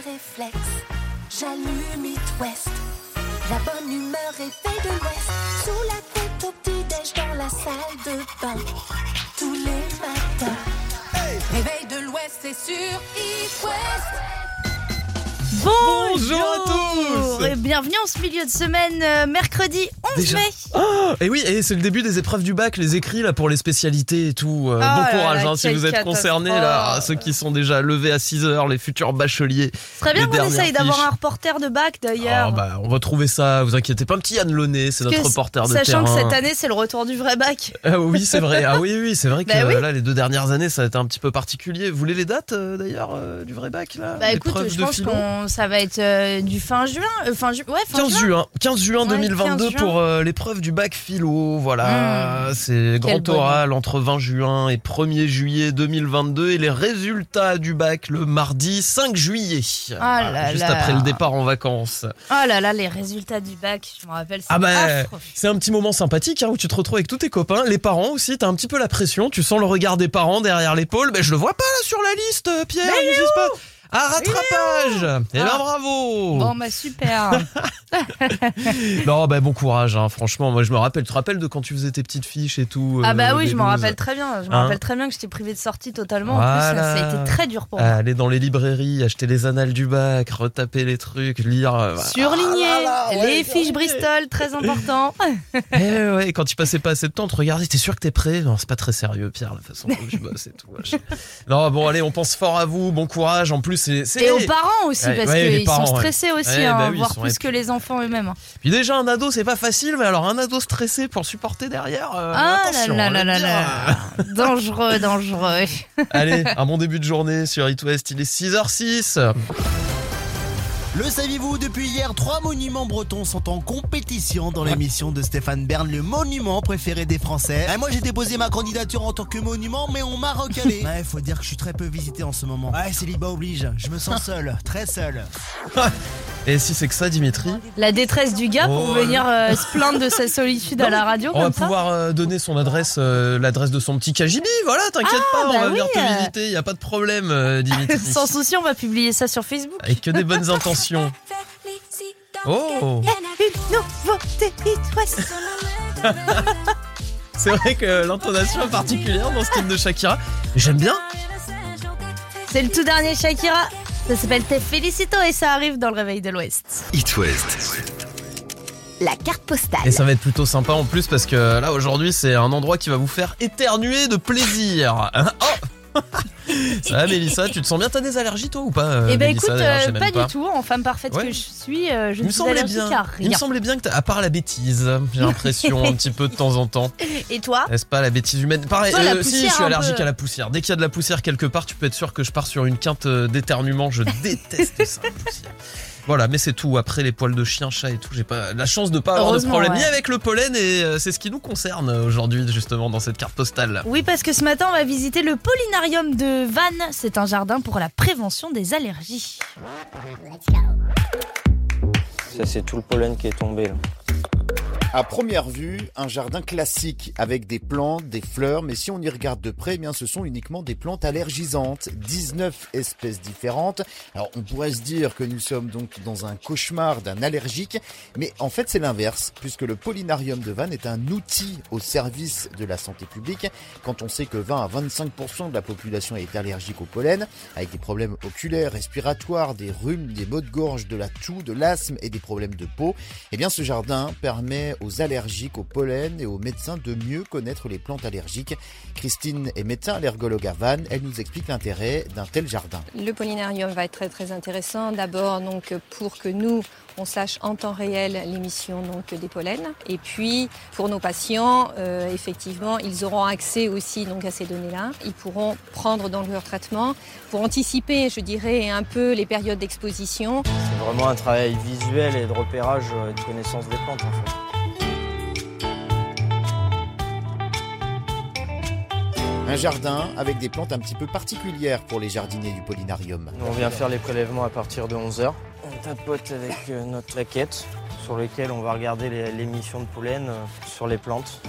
réflexe. J'allume It West. La bonne humeur est faite de l'Ouest. Sous la tête au petit-déj dans la salle de bain. Tous les matins. Réveil de l'Ouest, c'est sur It West. Bonjour à tous Et bienvenue en ce milieu de semaine, euh, mercredi 11 Déjà. mai. Oh, et oui, et c'est le début des épreuves du bac, les écrits là pour les spécialités et tout. Euh, Ah bon courage là, hein, si vous êtes concernés là, ceux qui sont déjà levés à 6 heures, les futurs bacheliers. Serait bien qu'on essaye d'avoir un reporter de bac d'ailleurs. Ah, bah, on va trouver ça, vous inquiétez pas, un petit Yann Launay, c'est notre reporter de Sachant terrain. que cette année c'est le retour du vrai bac. Ah oui, c'est vrai. Ah oui, oui, c'est vrai que Bah oui. là, les deux dernières années, ça a été un petit peu particulier. Vous voulez les dates euh, d'ailleurs du vrai bac là? Bah écoute, je pense qu'on ça va être euh, du fin juin, euh, fin ju- ouais, fin 15 juin, 15 juin Ouais, 2022 15 juin. pour euh, l'épreuve du bac philo. Voilà, c'est grand bonheur. oral entre 20 juin et 1er juillet 2022 et les résultats du bac le mardi 5 juillet. Ah là juste là. après le départ en vacances. Oh là là, les résultats du bac, je me rappelle. Ah bah, c'est un petit moment sympathique hein, où tu te retrouves avec tous tes copains, les parents aussi, t'as un petit peu la pression, tu sens le regard des parents derrière l'épaule. Mais je le vois pas là sur la liste, Pierre. passe Ah, rattrapage Eh ben Ah. bravo Bon bah super. Non, bah bon courage, hein, franchement. Moi, je me rappelle. Tu te rappelles de quand tu faisais tes petites fiches et tout ah euh, bah oui, des je m'en rappelle très bien. Je me Hein rappelle très bien que j'étais privé de sortie totalement. En plus, ça, ça a été très dur pour moi. Aller dans les librairies, acheter les annales du bac, retaper les trucs, lire. euh. Surligné, Ah là là, ouais, les fiches. Bristol, très important. Eh ouais, et quand tu passais pas assez de temps, tu regardais, t'es sûr que t'es prêt? Non, c'est pas très sérieux, Pierre, la façon dont tu bosses et tout. Non, bon, allez, on pense fort à vous, bon courage. En plus, c'est. Et aux parents aussi, Ouais, parce ouais, qu'ils sont ouais. stressés aussi, Ouais, hein, bah oui, voire plus que les enfants eux-mêmes. hein. Puis déjà, un ado, c'est pas facile, mais alors un ado stressé pour supporter derrière. euh, Ah là attention, là on là là là. dangereux, dangereux. Allez, un bon début de journée sur It West, il est 6h06. Le saviez-vous Depuis hier, trois monuments bretons sont en compétition dans l'émission de Stéphane Bern, le monument préféré des Français. Et moi, j'ai déposé ma candidature en tant que monument, mais on m'a recalé. Ouais, faut dire que je suis très peu visité en ce moment. Ouais, célibat oblige. Je me sens seul, très seul. Et si c'est que ça, Dimitri La détresse du gars pour Oh. venir euh, se plaindre de sa solitude à la radio On va ça. pouvoir euh, donner son adresse, euh, l'adresse de son petit KGB, voilà, t'inquiète pas, on bah va venir te visiter, y a pas de problème, euh, Dimitri. Sans souci, on va publier ça sur Facebook. Avec que des bonnes intentions. Oh Une nouveauté. C'est vrai que l'intonation est particulière dans ce titre de Shakira. J'aime bien. C'est le tout dernier Shakira. Ça s'appelle Te Felicito et ça arrive dans le réveil de l'Ouest. It West. La carte postale. Et ça va être plutôt sympa en plus parce que là aujourd'hui c'est un endroit qui va vous faire éternuer de plaisir. Hein oh Ça va Mélissa, tu te sens bien? T'as des allergies toi ou pas euh, Eh ben Mélissa, écoute, euh, pas, pas. du tout. En femme parfaite Ouais. que je suis, euh, je Il me ne suis allergique bien. à Il me rien. semblait bien que à part la bêtise, j'ai l'impression un petit peu de temps en temps. Et toi? N'est-ce pas la bêtise humaine? Pareil, Toi, euh, si je suis allergique peu. à la poussière. Dès qu'il y a de la poussière quelque part, tu peux être sûr que je pars sur une quinte d'éternuement. Je déteste ça, la poussière. Voilà, mais c'est tout. Après les poils de chien, chat et tout, j'ai pas la chance de pas avoir de problème ouais. ni avec le pollen et c'est ce qui nous concerne aujourd'hui justement dans cette carte postale. Oui, parce que ce matin, on va visiter le Polynarium de Vannes. C'est un jardin pour la prévention des allergies. Ça, c'est tout le pollen qui est tombé. Là. À première vue, un jardin classique avec des plantes, des fleurs, mais si on y regarde de près, eh bien ce sont uniquement des plantes allergisantes, 19 espèces différentes. Alors on pourrait se dire que nous sommes donc dans un cauchemar d'un allergique, mais en fait c'est l'inverse, puisque le Polynarium de Vannes est un outil au service de la santé publique. Quand on sait que 20 à 25% de la population est allergique au pollen, avec des problèmes oculaires, respiratoires, des rhumes, des maux de gorge, de la toux, de l'asthme et des problèmes de peau, eh bien, ce jardin permet aux allergiques au pollen et aux médecins de mieux connaître les plantes allergiques. Christine est médecin allergologue à Vannes. Elle nous explique l'intérêt d'un tel jardin. Le pollinarium va être très très intéressant. D'abord donc pour que nous on sache en temps réel l'émission donc des pollens et puis pour nos patients euh, effectivement ils auront accès aussi donc à ces données-là. Ils pourront prendre dans leur traitement pour anticiper je dirais un peu les périodes d'exposition. C'est vraiment un travail visuel et de repérage euh, et de connaissance des plantes en fait. Un jardin avec des plantes un petit peu particulières pour les jardiniers du Polynarium. Nous, on vient faire les prélèvements à partir de 11h. On tapote avec euh, notre plaquette sur laquelle on va regarder l'émission de pollen euh, sur les plantes.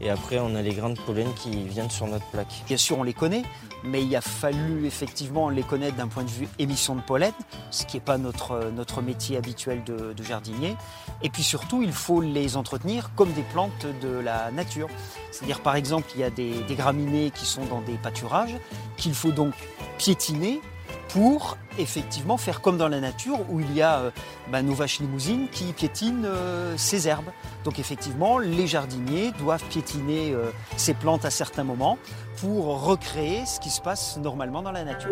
Et après, on a les grains de pollen qui viennent sur notre plaque. Bien sûr, on les connaît, mais il a fallu effectivement les connaître d'un point de vue émission de pollen, ce qui n'est pas notre, notre métier habituel de, jardinier. Et puis surtout, il faut les entretenir comme des plantes de la nature. C'est-à-dire, par exemple, il y a des graminées qui sont dans des pâturages qu'il faut donc piétiner pour effectivement faire comme dans la nature où il y a euh, bah, nos vaches limousines qui piétinent euh, ces herbes. Donc effectivement, les jardiniers doivent piétiner euh, ces plantes à certains moments pour recréer ce qui se passe normalement dans la nature.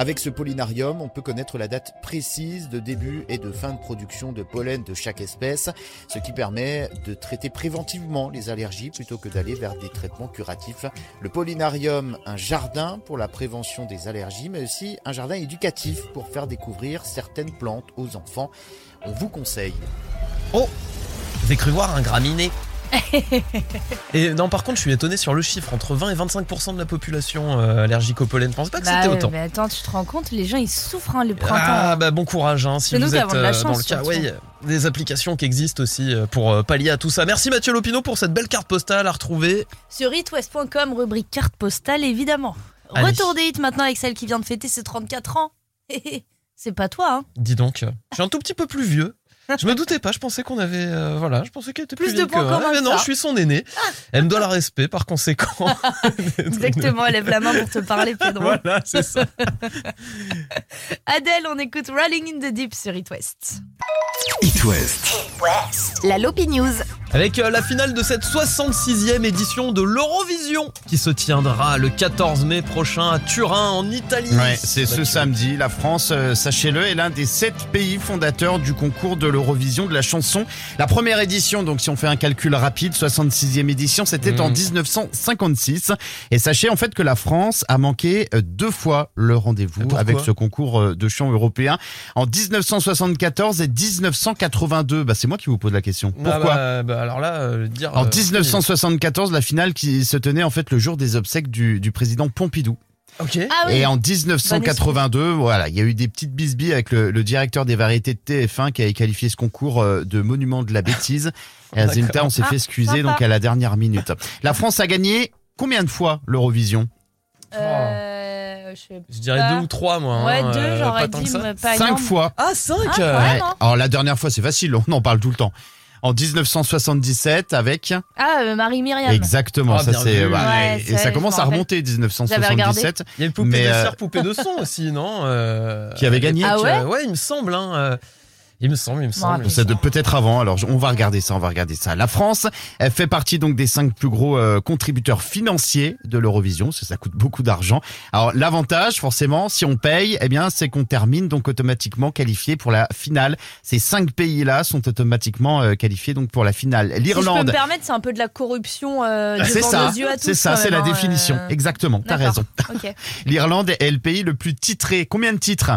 Avec ce pollinarium, on peut connaître la date précise de début et de fin de production de pollen de chaque espèce, ce qui permet de traiter préventivement les allergies plutôt que d'aller vers des traitements curatifs. Le pollinarium, un jardin pour la prévention des allergies, mais aussi un jardin éducatif pour faire découvrir certaines plantes aux enfants. On vous conseille. Oh J'ai cru voir un graminé. et non, par contre, je suis étonné sur le chiffre entre 20 et 25% de la population euh, allergique au pollen. Je pensais pas que Bah c'était ouais, autant. mais attends, tu te rends compte, les gens ils souffrent hein, le printemps. Ah bah bon courage hein, si nous vous qui êtes avons de la euh, dans chance, le cas. Ouais, des applications qui existent aussi euh, pour euh, pallier à tout ça. Merci Mathieu Lopineau pour cette belle carte postale à retrouver. Sur hitwest.com, rubrique carte postale évidemment. Allez. Retour des hits maintenant avec celle qui vient de fêter ses 34 ans. C'est pas toi, hein Dis donc, je suis un tout petit peu plus vieux. Je me doutais pas, je pensais qu'on avait euh, voilà, je pensais qu'elle était plus, Plus de points que- communs mais non, ça. je suis son aîné. Elle me doit la respect par conséquent. Exactement, elle lève la main pour te parler, Pedro. Voilà, c'est ça. Adèle, on écoute Rolling in the Deep sur It West. It West. La Lopi News. Avec euh, la finale de cette 66e édition de l'Eurovision qui se tiendra le 14 mai prochain à Turin en Italie. Ouais, c'est ce samedi. La France, euh, sachez-le, est l'un des sept pays fondateurs du concours de l'Eurovision de la chanson. La première édition, donc si on fait un calcul rapide, 66e édition, c'était en Mhm. 1956. Et sachez en fait que la France a manqué euh, deux fois le rendez-vous avec ce concours de chant européen. En 1974 et 1982. Bah, c'est moi qui vous pose la question. Ah Pourquoi bah, bah, Alors là, euh, dire. en euh, 1974, la finale qui se tenait en fait le jour des obsèques du, du président Pompidou. Ok. Ah oui, Et en 1982, voilà, il y a eu des petites bisbilles avec le, le directeur des variétés de TF1 qui avait qualifié ce concours euh, de monument de la bêtise. Et. Zinta, on s'est fait Ah, excuser donc à la dernière minute. La France a gagné combien de fois l'Eurovision? Euh, je sais Je dirais pas. deux ou trois, moi. hein, Ouais, deux, euh, j'aurais dit, pas Cinq énorme. fois. Ah, 5 Ah, ouais. Ouais. Vraiment Alors la dernière fois, c'est facile, on en parle tout le temps. En 1977 avec Ah, euh, Marie-Myriam. exactement Ah, ça c'est ouais, et c'est- ça commence m'en à remonter J'avais 1977 Il y a une poupée Mais, de euh, cire, poupée de son aussi, non Euh, Qui avait gagné Ah ouais Ouais, il me semble. Hein, euh, il me semble, il me semble. C'est de peut-être avant. Alors on va regarder ça, on va regarder ça. La France, elle fait partie donc des cinq plus gros euh, contributeurs financiers de l'Eurovision. Ça, ça coûte beaucoup d'argent. Alors l'avantage, forcément, si on paye, eh bien, c'est qu'on termine donc automatiquement qualifié pour la finale. Ces cinq pays-là sont automatiquement euh, qualifiés donc pour la finale. Si je peux me L'Irlande. permettre, c'est un peu de la corruption euh, devant ça, nos yeux à tous. c'est ça, c'est la hein, définition. euh, Exactement, t'as raison. L'Irlande est le pays le plus titré. Combien de titres?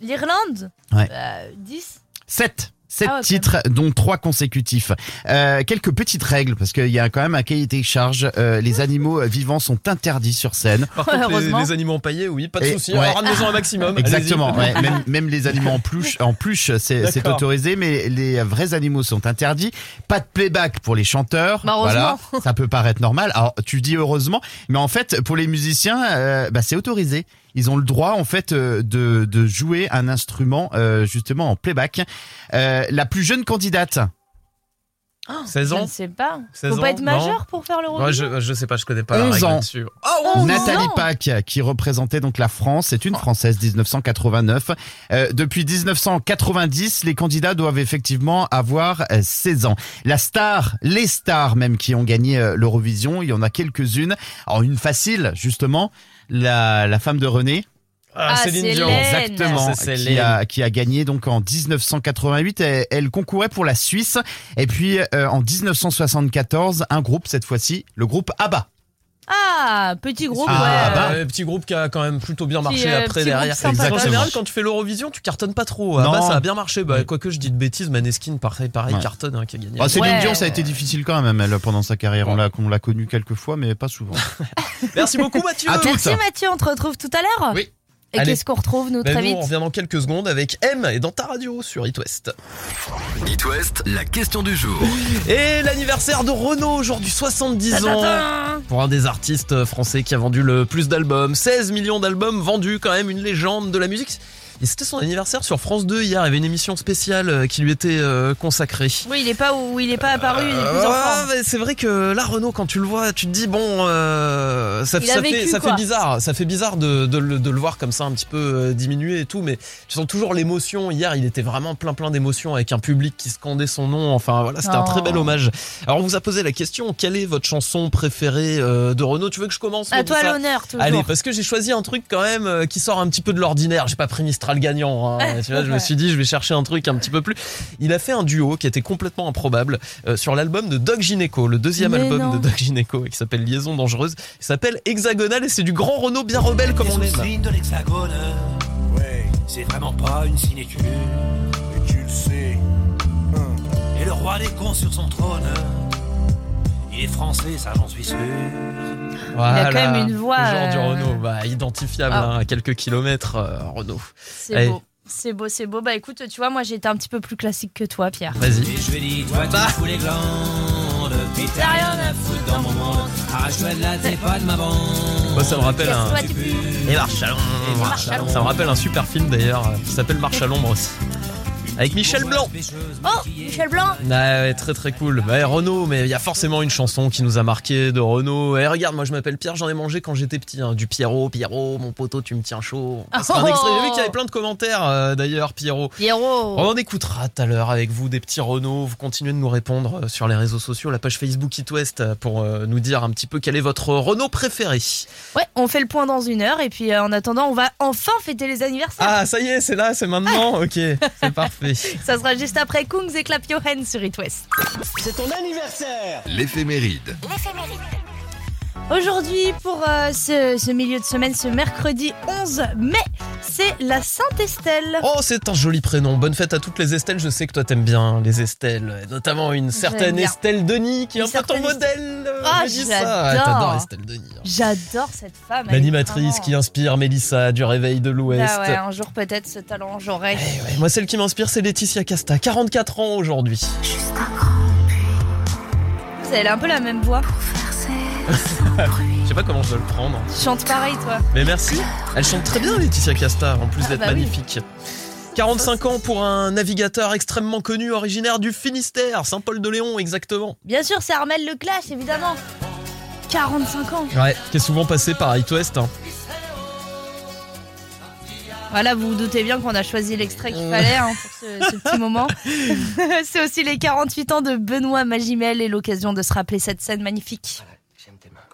L'Irlande? Ouais. Euh, 10 Sept. Sept Ah titres, dont trois consécutifs. Euh, quelques petites règles, parce qu'il y a quand même un cahier des charges. Euh, les animaux vivants sont interdits sur scène. Par contre, les, Heureusement. les animaux empaillés, oui, pas de souci. ouais. Alors, Ramenez-en un maximum. Exactement. ouais. même, même les animaux en pluche, en pluche, c'est autorisé, mais les vrais animaux sont interdits. Pas de playback pour les chanteurs. Bah, voilà, heureusement. ça peut paraître normal. Alors tu dis heureusement, mais en fait pour les musiciens, euh, bah, c'est autorisé. Ils ont le droit en fait euh, de, de jouer un instrument euh, justement en playback. Euh, la plus jeune candidate, 16 Je ans ne sais pas. 16 Faut pas être majeur pour faire Ouais, l'Eurovision je, je sais pas, je connais pas la 11 règle ans. là-dessus. Oh, 11 Nathalie Pack, qui représentait donc la France, c'est une Française 1989. Euh, depuis 1990, les candidats doivent effectivement avoir euh, 16 ans. La star, les stars même qui ont gagné l'Eurovision, il y en a quelques-unes. Alors une facile, justement, la, la femme de René. Ah, Ah, Céline Dion. Exactement, C'est qui a, qui a gagné donc en 1988. Elle, elle concourait pour la Suisse. Et puis euh, en 1974, un groupe cette fois-ci, le groupe ABBA. Ah, petit groupe, Ah, ouais. bah. Euh, petit groupe qui a quand même plutôt bien marché euh, après petit groupe derrière. sympa, en Exactement. général, quand tu fais l'Eurovision, tu cartonnes pas trop. Ah Non. bah, ça a bien marché. Bah, Ouais. quoique je dis de bêtises, Maneskin, pareil, pareil Ouais. cartonne, hein, qui a gagné. Ah, Céline Ouais. Dion, ça a été difficile quand même, elle, pendant sa carrière. On l'a, on l'a connue quelques fois, mais pas souvent. Merci beaucoup, Mathieu. À toutes. Merci Mathieu, on te retrouve tout à l'heure. Oui. Et Allez. qu'est-ce qu'on retrouve, nous, Ben, très nous, vite on revient dans quelques secondes avec M et dans ta radio sur It West. It West, la question du jour. Et l'anniversaire de Renault aujourd'hui, 70 ans. Pour un des artistes français qui a vendu le plus d'albums, 16 millions d'albums vendus, quand même une légende de la musique. Et c'était son anniversaire sur France 2 hier, il y avait une émission spéciale euh, qui lui était euh, consacrée. Oui, il est pas où il est pas apparu, Euh, c'est vrai que là Renault quand tu le vois tu te dis bon euh, ça, vécu, fait ça fait bizarre. Ça fait bizarre de, de le, de le voir comme ça un petit peu euh, diminuer et tout mais tu sens toujours l'émotion. Hier il était vraiment plein plein d'émotions avec un public qui scandait son nom. Enfin voilà c'était un très bel Oh. hommage. Alors on vous a posé la question quelle est votre chanson préférée de Renault tu veux que je commence? À toi l'honneur. Allez, parce que j'ai choisi un truc quand même qui sort un petit peu de l'ordinaire. J'ai pas pris Mistral gagnant. hein. Tu vois, je me suis dit, je vais chercher un truc un petit peu plus. Il a fait un duo qui était complètement improbable euh, sur l'album de Doc Gineco, le deuxième Mais album non. de Doc Gineco, qui s'appelle Liaison dangereuse. Il s'appelle Hexagonal et c'est du grand Renault bien rebelle comme on aime. de l'hexagone. Ouais, c'est vraiment pas une sinécure. Et tu le sais. Hum. Et le roi des cons sur son trône. Il est français, ça j'en suis sûr. Voilà. quand même une voix, Le genre du euh, Renault, bah, identifiable Ah. hein, à quelques kilomètres, euh, Renault. C'est beau. C'est beau, c'est beau. Bah écoute, tu vois, moi j'ai été un petit peu plus classique que toi, Pierre. Vas-y. Et je tu fous les glandes. Puis t'as rien à foutre dans mon monde. Arrache-toi de là, t'es pas de ma bande. Moi, ça me rappelle un. Et Marche à l'ombre. Marche à l'ombre. Ça me rappelle un super film d'ailleurs qui s'appelle Marche à l'ombre aussi. Avec Michel Blanc. Oh, Michel Blanc Ouais, ouais, très très cool. Ouais, Renault, mais il y a forcément une chanson qui nous a marqué de Renault. Et regarde, moi je m'appelle Pierre, j'en ai mangé quand j'étais petit. hein. Du Pierrot, Pierrot, mon poteau, tu me tiens chaud. C'est un Oh. extrait. J'ai vu qu'il y avait plein de commentaires euh, d'ailleurs, Pierrot. Pierrot On en écoutera tout à l'heure avec vous des petits Renault. Vous continuez de nous répondre euh, sur les réseaux sociaux, la page Facebook It West euh, pour euh, nous dire un petit peu quel est votre Renault préféré. Ouais, on fait le point dans une heure et puis euh, en attendant, on va enfin fêter les anniversaires. Ah, ça y est, c'est là, c'est maintenant. Ok, c'est parfait. Ça sera juste après Kungs et Clap Your Hands sur It West. C'est ton anniversaire L'éphéméride. Aujourd'hui, pour euh, ce, ce milieu de semaine, ce mercredi 11 mai, c'est la Sainte-Estelle. Oh, c'est un joli prénom. Bonne fête à toutes les Estelles. Je sais que toi t'aimes bien les Estelles, et notamment une certaine. Estelle Denis qui est Une un peu ton certaine modèle. euh, Ah, Mélissa. j'adore. T'adores Estelle Denis. hein. J'adore cette femme. elle est L'animatrice vraiment- qui inspire Mélissa du Réveil de l'Ouest. Ah ouais, un jour peut-être ce talent j'aurai. Eh ouais, moi, celle qui m'inspire, c'est Laetitia Casta, 44 ans aujourd'hui. Elle a un peu la même voix. Je sais pas comment je dois le prendre. Tu chantes pareil, toi. Mais merci. Elle chante très bien, Laetitia Casta, en plus Ah d'être bah oui. magnifique. 45 ans pour un navigateur extrêmement connu, originaire du Finistère, Saint-Paul-de-Léon, exactement. Bien sûr, c'est Armel Le Clash, évidemment. 45 ans. Ouais, qui est souvent passé par It West. hein. Voilà, vous vous doutez bien qu'on a choisi l'extrait qu'il fallait hein, pour ce, ce petit moment. c'est aussi les 48 ans de Benoît Magimel et l'occasion de se rappeler cette scène magnifique.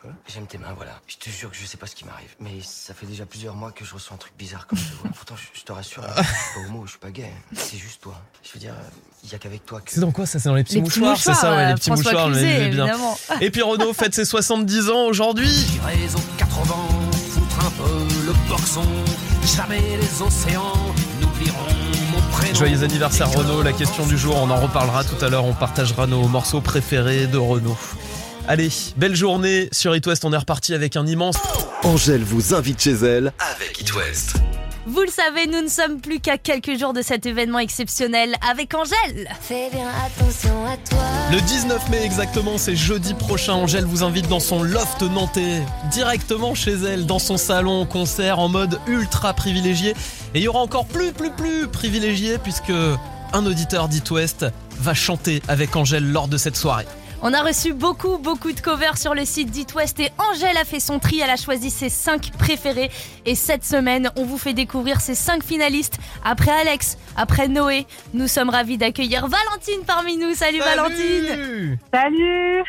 J'aime tes mains. J'aime tes mains, voilà. Je te jure que je sais pas ce qui m'arrive. Mais ça fait déjà plusieurs mois que je ressens un truc bizarre comme je vois. Pourtant, je, je te rassure, hein, je suis pas homo, je suis pas gay. C'est juste toi. Je veux dire, il y a qu'avec toi que. C'est dans quoi ça? C'est dans les petits Les mouchoirs, c'est ça, mouchoirs, ouais, les euh, petits François mouchoirs, Cluzet, disais bien. évidemment. Et puis Renault fête ses 70 ans aujourd'hui. J'irai aux 80, foutre un peu le boxon. Jamais les océans n'oublieront mon prénom. Joyeux anniversaire Renault, la question du jour, on en reparlera tout à l'heure, on partagera nos morceaux préférés de Renault. Allez, belle journée sur It West, on est reparti avec un immense... Angèle vous invite chez elle avec It West. Vous le savez, nous ne sommes plus qu'à quelques jours de cet événement exceptionnel avec Angèle. Fais bien attention à toi. Le 19 mai exactement, c'est jeudi prochain. Angèle vous invite dans son loft nantais, directement chez elle, dans son salon concert en mode ultra privilégié. Et il y aura encore plus, plus, plus privilégié puisque un auditeur d'It West va chanter avec Angèle lors de cette soirée. On a reçu beaucoup, beaucoup de covers sur le site d'It West et Angèle a fait son tri. Elle a choisi ses 5 préférés. Et cette semaine, on vous fait découvrir ses 5 finalistes. Après Alex, après Noé, nous sommes ravis d'accueillir Valentine parmi nous. Salut, Valentine Salut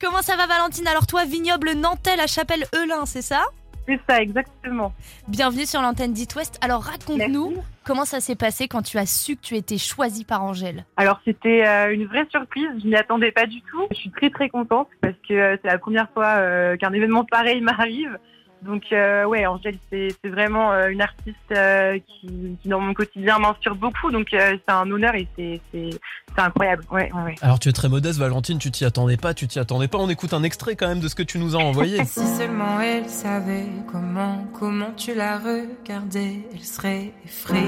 Comment ça va Valentine? Alors toi, vignoble nantais, la chapelle Eulin, c'est ça? C'est ça, exactement. Bienvenue sur l'antenne d'It West. Alors raconte-nous comment ça s'est passé quand tu as su que tu étais choisie par Angèle. Alors c'était euh, une vraie surprise, je m'y attendais pas du tout. Je suis très très contente parce que euh, c'est la première fois euh, qu'un événement pareil m'arrive. Donc euh, ouais, Angèle, c'est c'est vraiment euh, une artiste euh, qui, qui, dans mon quotidien, m'inspire beaucoup. Donc euh, c'est un honneur et c'est c'est- c'est incroyable. Ouais, ouais, ouais. Alors tu es très modeste Valentine, tu t'y attendais pas, tu t'y attendais pas. On écoute un extrait quand même de ce que tu nous as envoyé. Si seulement elle savait comment, comment tu la regardais, elle serait effrayée.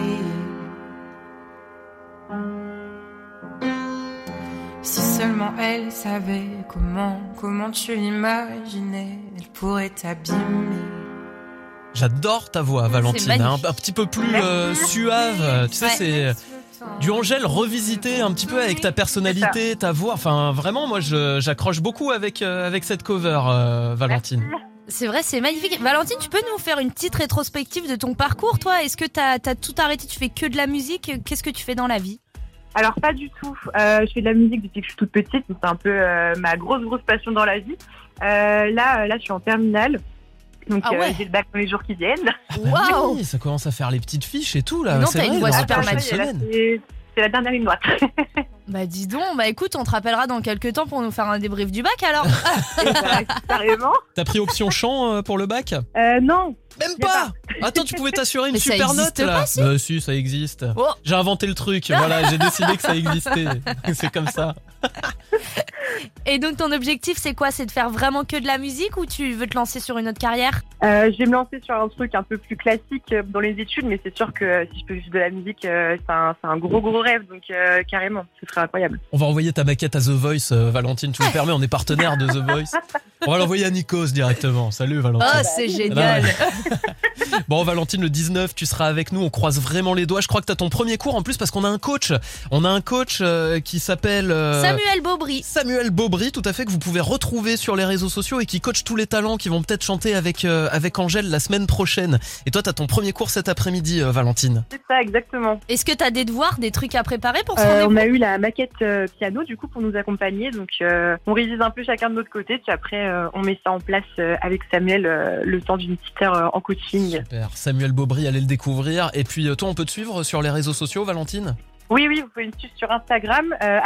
Si seulement elle savait comment, comment tu l'imaginais, elle pourrait t'abîmer. J'adore ta voix Valentine, hein, un, un petit peu plus euh, suave. Tu sais, Ouais. c'est du Angèle revisité un petit peu avec ta personnalité, ta voix. Enfin, vraiment, moi, je- j'accroche beaucoup avec euh, avec cette cover, euh, Valentine. C'est vrai, c'est magnifique. Valentine, tu peux nous faire une petite rétrospective de ton parcours, toi? Est-ce que t'as as tout arrêté? Tu fais que de la musique? Qu'est-ce que tu fais dans la vie? Alors pas du tout. Euh, je fais de la musique depuis que je suis toute petite. donc C'est un peu euh, ma grosse grosse passion dans la vie. Euh, là, euh, là, je suis en terminale. Donc Ah ouais. euh, j'ai le bac dans les jours qui viennent. Ah bah Waouh oui, ça commence à faire les petites fiches et tout là. Non, c'est t'as une voix super c'est la dernière ligne droite. Bah dis donc, bah écoute, on te rappellera dans quelques temps pour nous faire un débrief du bac alors. Bah, carrément. T'as pris option chant euh, pour le bac? Euh, non. Même pas Attends, tu pouvais t'assurer une Mais ça super existe note là pas, si si, ça existe. Oh. J'ai inventé le truc, voilà, j'ai décidé que ça existait. c'est comme ça. Et donc ton objectif c'est quoi? C'est de faire vraiment que de la musique ou tu veux te lancer sur une autre carrière? Euh, je vais me lancer sur un truc un peu plus classique euh, dans les études, mais c'est sûr que euh, si je peux vivre de la musique, euh, c'est un, c'est un gros gros rêve. Donc euh, carrément, ce serait incroyable. On va envoyer ta maquette à The Voice, euh, Valentine, tu me permets, on est partenaire de The Voice. On va l'envoyer à Nikos directement. Salut Valentine. Oh c'est génial Bon Valentine, le 19, tu seras avec nous, on croise vraiment les doigts. Je crois que tu as ton premier cours en plus parce qu'on a un coach. On a un coach euh, qui s'appelle... euh, Samuel Beaubry. Samuel Beaubry, tout à fait, que vous pouvez retrouver sur les réseaux sociaux et qui coach tous les talents qui vont peut-être chanter avec, euh, avec Angèle la semaine prochaine. Et toi, tu as ton premier cours cet après-midi, euh, Valentine. C'est ça, exactement. Est-ce que t'as des devoirs, des trucs à préparer pour ce Euh, rendez-vous? on a eu la maquette euh, piano du coup pour nous accompagner, donc euh, on révise un peu chacun de notre côté, puis après euh, on met ça en place avec Samuel le temps d'une petite heure en coaching. Super. Samuel Beaubry, allez le découvrir. Et puis, toi, on peut te suivre sur les réseaux sociaux, Valentine? Oui, oui, vous pouvez me suivre sur Instagram, euh,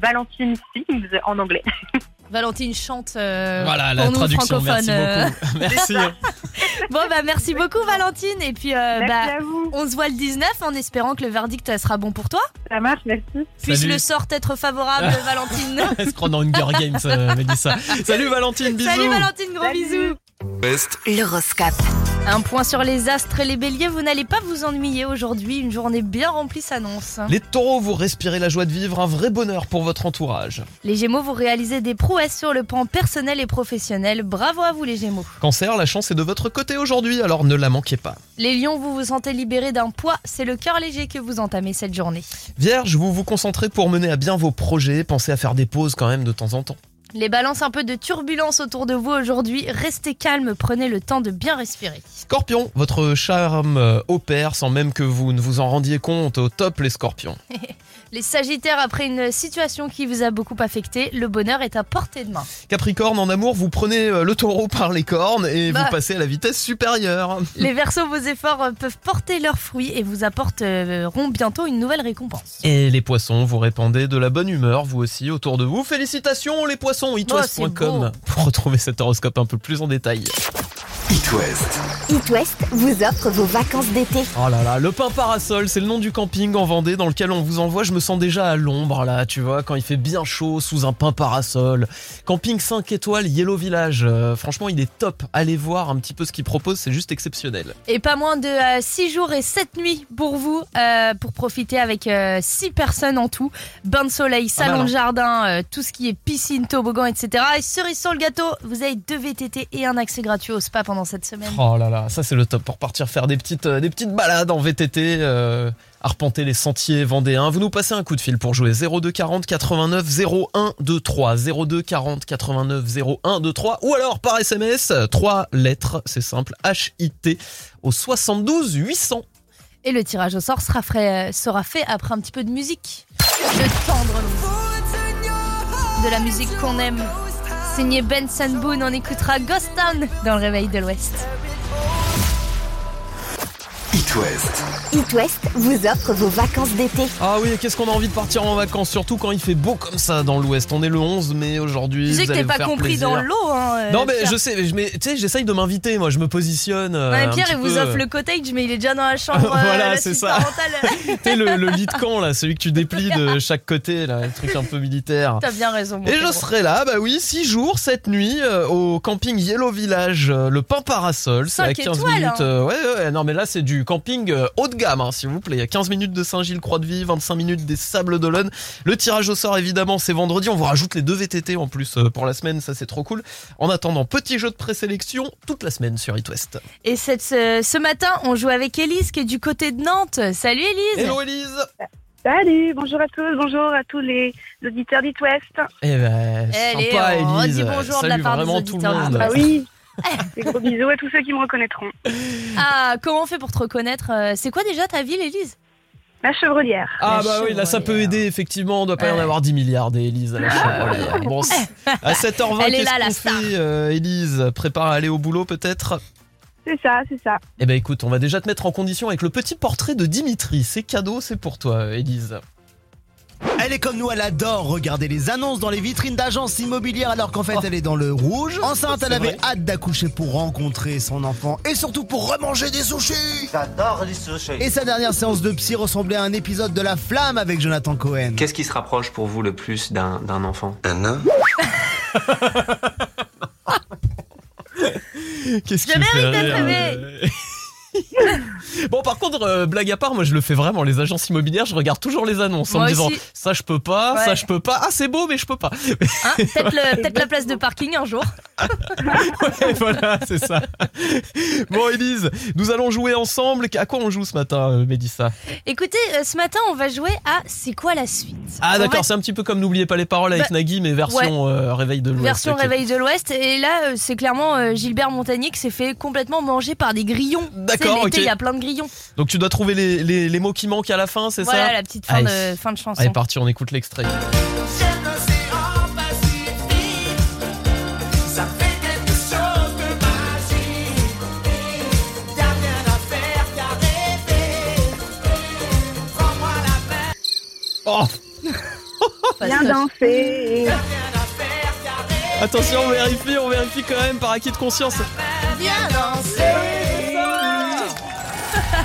Valentine Sings en anglais. Valentine chante euh, Voilà, la pour nous traduction, francophones. merci euh. beaucoup. merci. Bon bah merci beaucoup Valentine et puis euh, Merci bah, à vous. on se voit le 19 en espérant que le verdict euh, sera bon pour toi. Ça marche, merci. Puisse Salut. le sort être favorable Valentine. Elle se croit dans Hunger Games, euh, Mélissa? Salut Valentine, bisous. Salut Valentine, gros Salut. bisous. Ouest, L'horoscope. Un point sur les astres, les béliers, vous n'allez pas vous ennuyer aujourd'hui, une journée bien remplie s'annonce. Les taureaux, vous respirez la joie de vivre, un vrai bonheur pour votre entourage. Les gémeaux, vous réalisez des prouesses sur le plan personnel et professionnel, bravo à vous les gémeaux. Cancer, la chance est de votre côté aujourd'hui, alors ne la manquez pas. Les lions, vous vous sentez libérés d'un poids, c'est le cœur léger que vous entamez cette journée. Vierge, vous vous concentrez pour mener à bien vos projets, pensez à faire des pauses quand même de temps en temps. Les balances, un peu de turbulence autour de vous aujourd'hui, restez calme, prenez le temps de bien respirer. Scorpion, votre charme euh, opère sans même que vous ne vous en rendiez compte, au top les scorpions. Les sagittaires, après une situation qui vous a beaucoup affecté, le bonheur est à portée de main. Capricorne, en amour, vous prenez euh, le taureau par les cornes et Bah. vous passez à la vitesse supérieure. Les versos, vos efforts euh, peuvent porter leurs fruits et vous apporteront bientôt une nouvelle récompense. Et les poissons, vous répandez de la bonne humeur, vous aussi, autour de vous. Félicitations les poissons, itwest.com pour retrouver cet horoscope un peu plus en détail. It West. It West vous offre vos vacances d'été. Oh là là, le pain parasol, c'est le nom du camping en Vendée dans lequel on vous envoie. Je me sens déjà à l'ombre là, tu vois, quand il fait bien chaud sous un pain parasol. Camping 5 étoiles, Yellow Village. Euh, franchement, il est top. Allez voir un petit peu ce qu'il propose, c'est juste exceptionnel. Et pas moins de 6 jours et 7 nuits pour vous, euh, pour profiter avec 6 personnes en tout. Bain de soleil, salon mal, hein. de jardin, euh, tout ce qui est piscine, toboggan, etc. Et cerise sur le gâteau, vous avez deux VTT et un accès gratuit au spa pendant cette semaine. Oh là là, ça c'est le top pour partir faire des petites, euh, des petites balades en VTT, euh, arpenter les sentiers vendéens. Vous nous passez un coup de fil pour jouer 02 40 89 01 23 02 40 89 01 23 ou alors par SMS, trois lettres, c'est simple, HIT au 72 800. Et le tirage au sort sera fait, sera fait après un petit peu de musique. De tendre De la musique qu'on aime. Signé Benson Boone, on écoutera Ghost Town dans le réveil de l'Ouest. West. It West vous offre vos vacances d'été. Ah oui, qu'est-ce qu'on a envie de partir en vacances, surtout quand il fait beau comme ça dans l'ouest. On est le 11 mai aujourd'hui. Tu sais que t'es pas compris plaisir. dans l'eau, hein. euh, Non mais Pierre. je sais, je- mais tu sais, j'essaye de m'inviter, moi je me positionne. euh, Ouais, un Pierre, petit il vous offre le cottage, mais il est déjà dans la chambre. euh, Voilà, c'est ça. Tu sais, le, le lit de camp là, celui que tu déplies de chaque côté, là, le truc un peu militaire. T'as bien raison. mon Et je serai là, bah oui, 6 jours cette nuit euh, au camping Yellow Village, euh, le Pain Parasol. C'est à Cinq 15 étoiles, minutes. hein. euh, ouais, ouais, non mais là c'est du camping euh, haut de gamme, hein, s'il vous plaît. 15 minutes de Saint-Gilles-Croix-de-Vie, 25 minutes des Sables d'Olonne. Le tirage au sort évidemment c'est vendredi. On vous rajoute les deux VTT en plus euh, pour la semaine, ça c'est trop cool. En attendant, petit jeu de présélection toute la semaine sur It West. Et cette, ce, ce matin, on joue avec Élise qui est du côté de Nantes. Salut Élise. Hello Elise. Salut, bonjour à tous, bonjour à tous les auditeurs d'It West. Eh ben, Allez, sympa on Elise. redit bonjour de la part des vraiment tout le auditeurs monde. d'It Ah oui, des gros bisous à tous ceux qui me reconnaîtront. Ah, comment on fait pour te reconnaître Euh, C'est quoi déjà ta ville, Élise? La chevrelière. Ah La bah oui, là ça peut aider effectivement, on doit pas y en avoir 10 milliards des Élise à la chevrolière. Bon, à 7h20, Elle est là, la qu'est-ce qu'on star. fait euh, Élise? Prépare à aller au boulot peut-être? C'est ça, c'est ça. Eh ben écoute, on va déjà te mettre en condition avec le petit portrait de Dimitri. C'est cadeau, c'est pour toi Élise. Elle est comme nous, elle adore regarder les annonces dans les vitrines d'agences immobilières alors qu'en fait elle est dans le rouge. Enceinte, elle avait vrai. hâte d'accoucher pour rencontrer son enfant et surtout pour remanger des sushis. J'adore les sushis. Et sa dernière séance de psy ressemblait à un épisode de La Flamme avec Jonathan Cohen. Qu'est-ce qui se rapproche pour vous le plus d'un d'un enfant? Un nain Qu'est-ce qui Bon par contre euh, blague à part moi je le fais vraiment les agences immobilières je regarde toujours les annonces en Moi me disant aussi. ça je peux pas ça je peux pas ah c'est beau mais je peux pas Hein Peut-être la place de parking un jour. Ouais, voilà, c'est ça. Bon, Elise, nous allons jouer ensemble. À quoi on joue ce matin, euh, Mélissa? Écoutez, euh, ce matin, on va jouer à C'est quoi la suite? Ah, d'accord, va- c'est un petit peu comme N'oubliez pas les paroles avec Bah, Nagui, mais version euh, Réveil de l'Ouest. Version. Réveil de l'Ouest. Et là, c'est clairement Gilbert Montagnier qui s'est fait complètement manger par des grillons. D'accord, Ok. il y a plein de grillons. Donc, tu dois trouver les, les- les mots qui manquent à la fin, c'est Voilà ça la petite fin, Allez. de, fin de chanson. Allez, parti, on écoute l'extrait. De. Oh Bien dansé. Attention, on vérifie, on vérifie quand même par acquis de conscience. Bien dansé.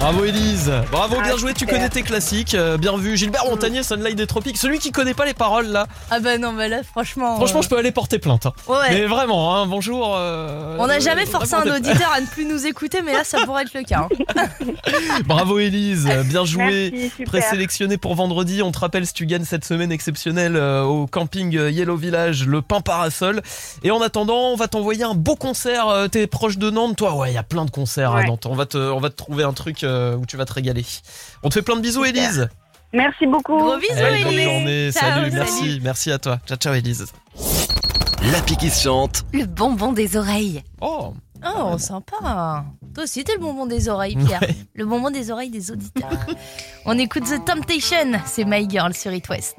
Bravo Elise, bravo, Ah, bien joué, tu connais tes classiques, euh, bien vu. Gilbert Montagnier, Sunlight des Tropiques, celui qui connaît pas les paroles là. Ah bah non, mais là, franchement. Franchement, euh, je peux aller porter plainte. hein. Ouais. Mais vraiment, hein, bonjour. euh, On n'a euh, jamais forcé un auditeur à ne plus nous écouter, mais là, ça pourrait être le cas. hein. Bravo Elise, bien joué. Présélectionné pour vendredi. On te rappelle si tu gagnes cette semaine exceptionnelle euh, au camping Yellow Village, le pain parasol. Et en attendant, on va t'envoyer un beau concert. T'es proche de Nantes, toi Ouais, il y a plein de concerts à Ouais. Nantes. On va te, on va te trouver un truc euh, où tu vas te régaler. On te fait plein de bisous, Elise. Merci beaucoup. Gros bisous, Allez, bonne Élise. journée. Ciao, salut, salut. merci, merci à toi. Ciao, ciao, Elise. L'appli qui se chante. Le bonbon des oreilles. Oh. Oh, sympa. Toi aussi, t'es le bonbon des oreilles, Pierre. Ouais. Le bonbon des oreilles des auditeurs. On écoute The Temptation, c'est My Girl sur It West.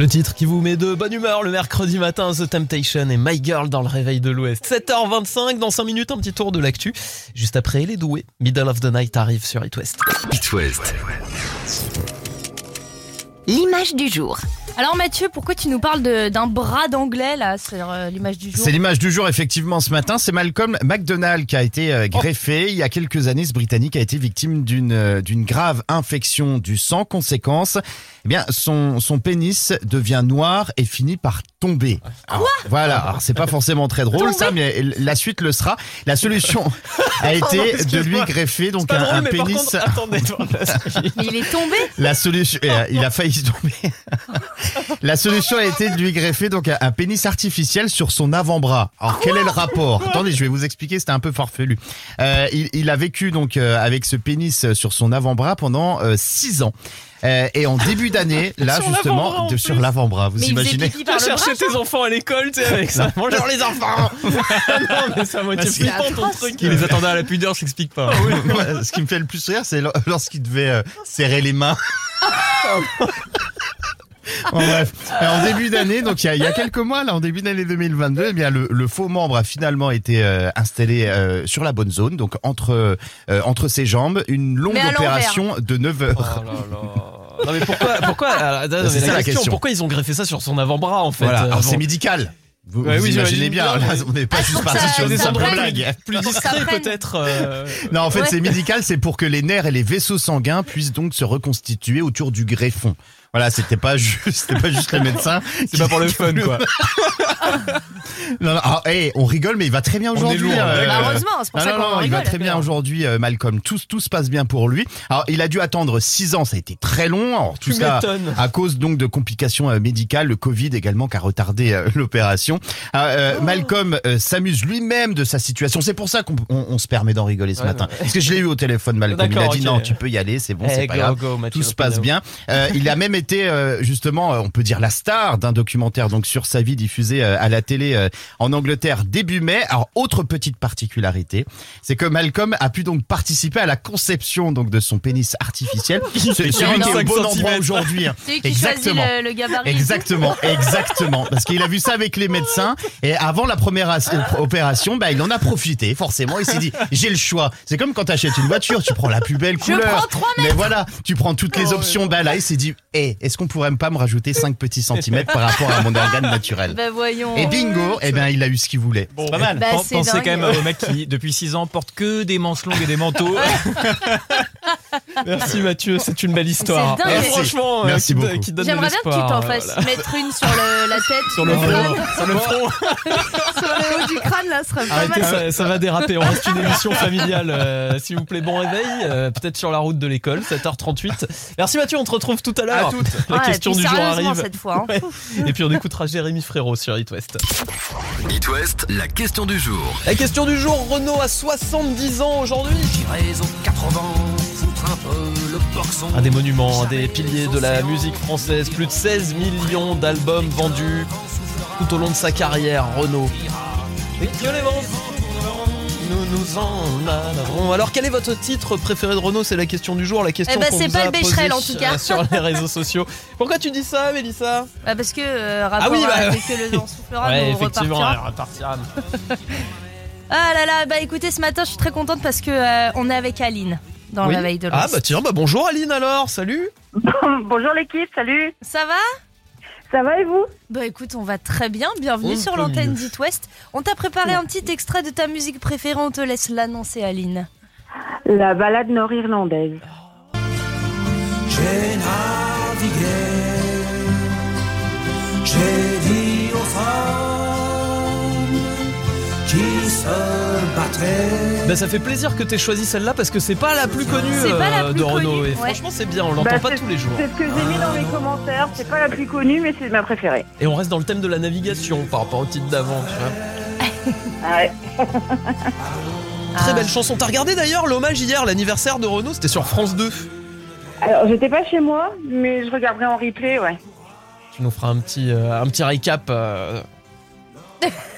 Le titre qui vous met de bonne humeur le mercredi matin, The Temptation et My Girl dans le réveil de l'Ouest. 7h25, dans 5 minutes, un petit tour de l'actu. Juste après, les doués. Middle of the Night arrive sur It West. It West. L'image du jour. Alors Mathieu, pourquoi tu nous parles d'un bras d'anglais là C'est euh, l'image du jour? C'est l'image du jour effectivement ce matin. C'est Malcolm McDonald qui a été euh, greffé. Il y a quelques années, ce Britannique a été victime d'une euh, d'une grave infection du sang. Conséquence, eh bien son son pénis devient noir et finit par tomber. Alors, voilà. Alors c'est pas forcément très drôle ça, mais la suite le sera. La solution a été Pardon, de lui greffer donc un, drôle, un mais par pénis. contre, attendez, Mais il est tombé La solution, euh, il a failli tomber. La solution a été de lui greffer donc un, un pénis artificiel sur son avant-bras. Alors quel est le rapport? Attendez, je vais vous expliquer. C'était un peu farfelu. Euh, il, il a vécu donc euh, avec ce pénis sur son avant-bras pendant euh, six ans. Euh, et en début d'année, là Sur justement, de, sur l'avant-bras, vous Mais imaginez Tu chercher tes enfants à l'école, tu sais, avec ça. Bonjour les enfants Non, mais c'est à moitié Bah, si. flippant ton truc. Il les attendait à la pudeur, je t'explique pas. Ouais, Ce qui me fait le plus rire, c'est lo- lorsqu'il devait euh, serrer les mains. Bon, bref. En début d'année, donc il y, a, il y a quelques mois, là, en début d'année 2022, eh bien le, le faux membre a finalement été euh, installé euh, sur la bonne zone, donc entre euh, entre ses jambes, une longue opération de 9 heures. Non mais pourquoi, pourquoi, alors, ça la question. Pourquoi ils ont greffé ça sur son avant-bras en fait Voilà. euh, Alors c'est médical. Vous, Ouais, vous oui, imaginez bien, là, on n'est pas Ah, juste parti sur des une simple empreintes. blague. Plus discret peut-être. euh, Non, en fait, Ouais. c'est médical, c'est pour que les nerfs et les vaisseaux sanguins puissent donc se reconstituer autour du greffon. Voilà, c'était pas juste, c'était pas juste le médecin. C'est pas pour le fun, quoi. non, non, ah, hey, on rigole, mais il va très bien aujourd'hui. euh, Bah, heureusement, c'est pour non, ça qu'on il va très bien aujourd'hui, euh, Malcolm. Tout, tout se passe bien pour lui. Alors, il a dû attendre 6 ans, ça a été très long. Alors, tout Tu ça m'étonnes. à cause donc de complications euh, médicales, le Covid également qui a retardé euh, l'opération. Oh. Malcolm euh, s'amuse lui-même de sa situation. C'est pour ça qu'on on- on se permet d'en rigoler ce Ouais, matin. ouais. Parce que je l'ai eu au téléphone, Malcolm. Il a dit non, tu peux y aller, c'est bon, Eh, c'est pas go, grave. go, Mathieu Tout se passe bien. Euh, il a même été euh, justement, euh, on peut dire la star d'un documentaire donc sur sa vie diffusé euh, à la télé euh, en Angleterre début mai. Alors autre petite particularité, c'est que Malcolm a pu donc participer à la conception donc de son pénis artificiel. C'est celui qui est au 45 bon endroit aujourd'hui. hein. C'est lui qui Exactement. le, le gabarit. Exactement, exactement. Parce qu'il a vu ça avec les médecins et avant la première opération, bah, il en a profité. Forcément, il s'est dit j'ai le choix. C'est comme quand tu achètes une voiture, tu prends la plus belle Je couleur. prends trois Mais voilà, tu prends toutes les options. Bah là, il s'est dit est-ce qu'on pourrait pas me rajouter 5 petits centimètres par rapport à mon organe naturel Bah voyons. Et bingo, eh ben il a eu ce qu'il voulait. C'est pas mal. Bah, Pensez dingue. quand même au mec qui, depuis 6 ans, porte que des manches longues et des manteaux. Merci Mathieu, c'est une belle histoire. Dingue. Merci. Franchement, euh, Merci qui, beaucoup. qui donne de J'aimerais bien que tu l'espoir, t'en euh, fasses voilà. mettre une sur le- la tête, Sur le front, sur le front. sur le haut du crâne là, ce serait pas Arrêtez, mal. ça, ça va déraper. On reste une émission familiale. euh, S'il vous plaît, bon réveil. euh, Peut-être sur la route de l'école, 7h38. Merci Mathieu, on te retrouve tout à l'heure. La Ouais, question du jour arrive. cette fois. hein. Ouais. Et puis on écoutera Jérémy Frérot sur It West. It West, la question du jour. La question du jour, Renault a 70 ans aujourd'hui. Aux 80, foutre un peu le boxon. Un des monuments, un des piliers de la musique française. Plus de 16 millions d'albums vendus tout au long de sa carrière, Renault. Et que les vents nous nous en allerons. Alors quel est votre titre préféré de Renault? C'est la question du jour, la question Eh ben, qu'on vous pas a le Becherel, en tout cas. sur les réseaux sociaux. Pourquoi tu dis ça, Mélissa? Bah, parce que euh, rapport Ah oui, bah, à dès que le vent soufflera, Ouais, nous effectivement, repartira. elle repartira. Ah là là, bah écoutez, ce matin, je suis très contente parce que euh, on est avec Aline dans Oui. le réveil de Ah l'Ouest. bah tiens, bah bonjour Aline alors, salut Bonjour l'équipe, salut. Ça va? Ça va et vous Bah écoute, on va très bien. Bienvenue On sur l'antenne d'It West. On t'a préparé un petit extrait de ta musique préférée. On te laisse l'annoncer, Aline. La balade nord-irlandaise. J'ai navigué, j'ai dit aux femmes qui se battraient. Bah, ça fait plaisir que t'aies choisi celle-là parce que c'est pas la plus connue C'est pas la euh, plus de Renault. connue, Et ouais. franchement, c'est bien, on l'entend Bah, pas tous les jours. C'est ce que j'ai mis dans mes commentaires. C'est pas la plus connue, mais c'est ma préférée. Et on reste dans le thème de la navigation par rapport au titre d'avant. tu vois. Ouais. Très belle chanson. T'as regardé d'ailleurs l'hommage hier, l'anniversaire de Renault? C'était sur France 2. Alors, j'étais pas chez moi, mais je regarderai en replay, ouais. Tu nous feras un petit, euh, un petit récap. euh,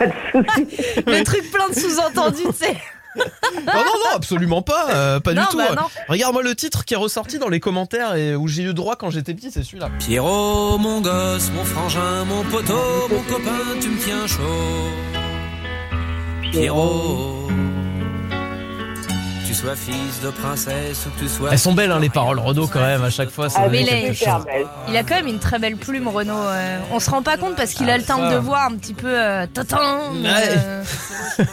Le truc plein de sous-entendus, tu sais. Oh non, non, absolument pas, euh, pas Non, du tout. bah non. Regarde-moi le titre qui est ressorti dans les commentaires et où j'ai eu droit quand j'étais petit, c'est celui-là. Pierrot, mon gosse, mon frangin, mon poteau, mon copain, tu me tiens chaud. Pierrot, sois fils de princesse ou que tu sois. Elles sont belles hein, les paroles Renault quand même à chaque fois. Ça Ah, mais il, est- chose. il a quand même une très belle plume, Renault. euh, on se rend pas compte parce qu'il a le timbre ça. de voix un petit peu euh, tatin. mais, Ouais. euh,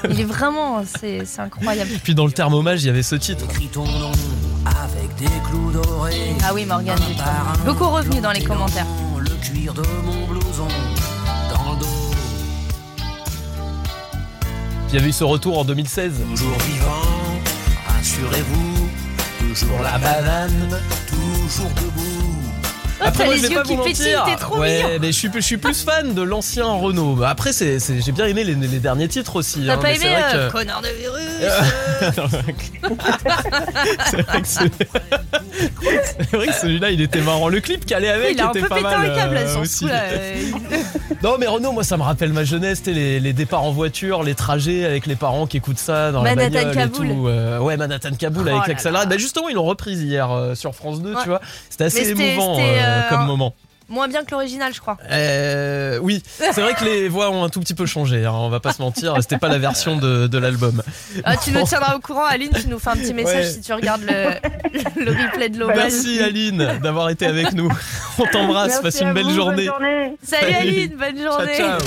il est vraiment, c'est incroyable. Puis dans le terme hommage, il y avait ce titre. ton nom avec des clous dorés. Ah oui, Morgane, beaucoup revenu dans les commentaires. Le cuir de mon blouson dans le dos. Puis il y avait eu ce retour en 2016. Toujours vivant, Toujours la banane, toujours debout. Après, t'as moi, les je vais yeux pas qui vous pétillent, t'es trop ouais, mignon. mais je suis, je suis plus fan de l'ancien Renault. Bah, Après, c'est, c'est- j'ai bien aimé les, les derniers titres aussi. T'as hein, pas mais aimé c'est vrai euh, que- connard de virus c'est vrai que c'est- c'est vrai que celui-là, il était marrant. Le clip qui allait avec Il a un était peu pas pété mal un câble là, euh, sur ce aussi. euh, Non, mais Renault, moi, ça me rappelle ma jeunesse, les, les départs en voiture, les trajets avec les parents qui écoutent ça dans Manhattan la bagnole Kaboul. et tout. euh, ouais, Manhattan Kaboul Oh avec là l'accélérate. Bah, justement, ils l'ont reprise hier euh, sur France 2, Ouais. tu vois. C'était assez Mais c'était- émouvant c'était, euh, euh, comme moment. Moins bien que l'original, je crois. Euh, oui, c'est vrai que les voix ont un tout petit peu changé, hein, on va pas se mentir, c'était pas la version de, de l'album. Ah, tu nous tiendras au courant, Aline, tu nous fais un petit message Ouais. si tu regardes le, le replay de l'hommage. Merci Aline d'avoir été avec nous. On t'embrasse, Merci passe une belle vous, bonne journée. Salut Aline, bonne journée. ciao.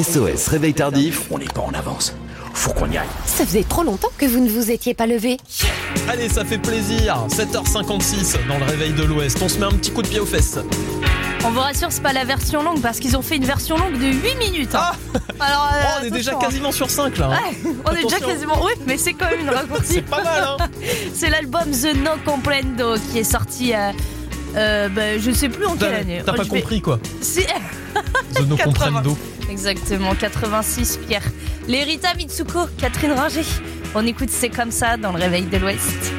SOS Réveil Tardif. On n'est pas en avance. Faut qu'on y aille. Ça faisait trop longtemps que vous ne vous étiez pas levé. Allez, ça fait plaisir. 7h56 dans le réveil de l'Ouest. On se met un petit coup de pied aux fesses. On vous rassure, c'est pas la version longue parce qu'ils ont fait une version longue de 8 minutes. hein. Alors, euh, Oh, on est déjà hein. quasiment sur 5 là. hein. Ouais, on est déjà quasiment. Oui, mais c'est quand même une raccourci. C'est pas mal, hein. C'est l'album The No Comprendo qui est sorti. euh, euh, bah, je sais plus en quelle année. t'as Oh, pas vais- compris quoi No 80. Comprendo. Exactement, 86 Pierre. L'Erita Mitsuko, Catherine Ringer. On écoute C'est comme ça dans le réveil de l'Ouest.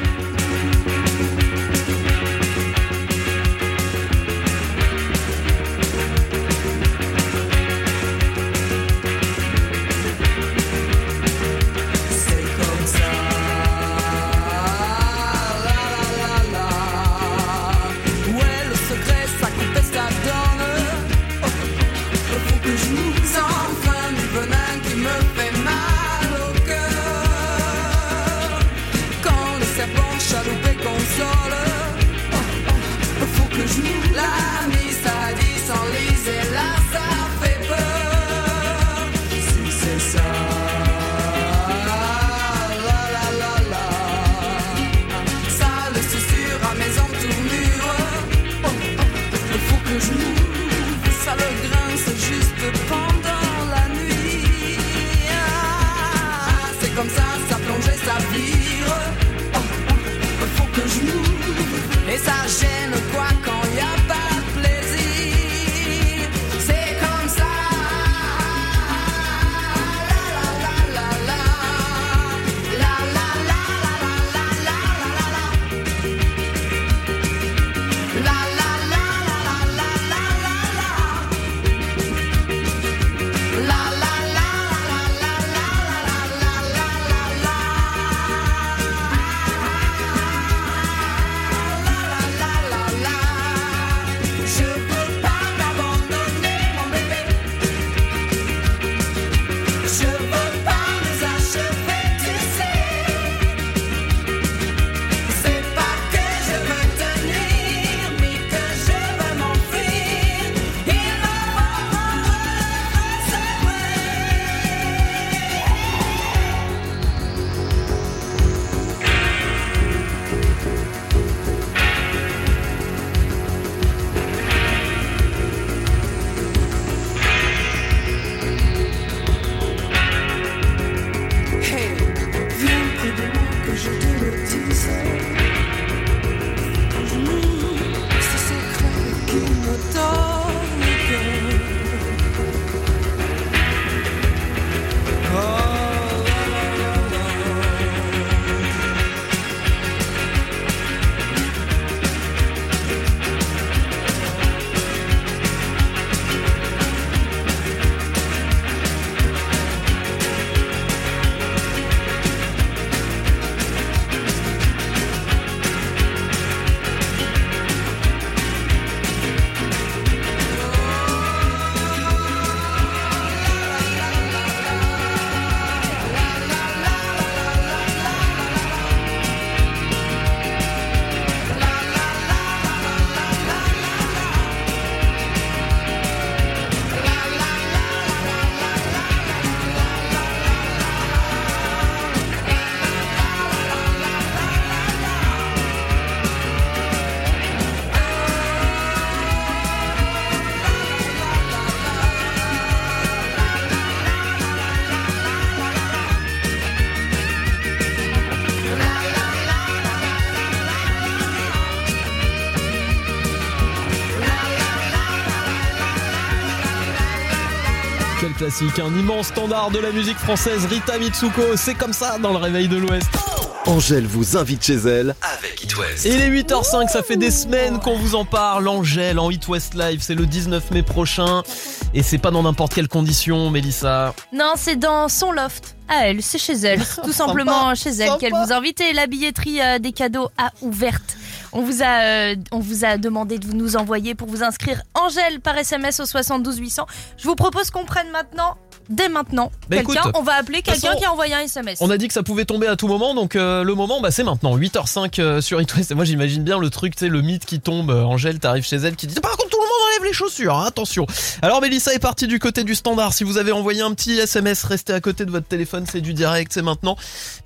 Classique, un immense standard de la musique française, Rita Mitsuko. C'est comme ça dans le réveil de l'Ouest. Angèle vous invite chez elle avec It West. Et les 8h05, ça fait des semaines qu'on vous en parle. Angèle en Hit West Live, c'est le 19 mai prochain. Et c'est pas dans n'importe quelle condition, Mélissa. Non, c'est dans son loft. À elle, c'est chez elle. Tout simplement chez elle qu'elle vous invite. Et la billetterie euh, des cadeaux à ouverte. On vous, a, euh, on vous a demandé de nous envoyer pour vous inscrire Angèle par SMS au 72 800. Je vous propose qu'on prenne maintenant, dès maintenant, Bah, quelqu'un. On va appeler quelqu'un qui a envoyé un SMS. On a dit que ça pouvait tomber à tout moment, donc euh, le moment, bah, c'est maintenant. 8h05 euh, sur It West. Et moi, j'imagine bien le truc, sais, le mythe qui tombe. Euh, Angèle, t'arrives chez elle qui dit Par contre, tout le monde enlève les chaussures, hein, attention. Alors, Mélissa est partie du côté du standard. Si vous avez envoyé un petit SMS, restez à côté de votre téléphone, c'est du direct, c'est maintenant.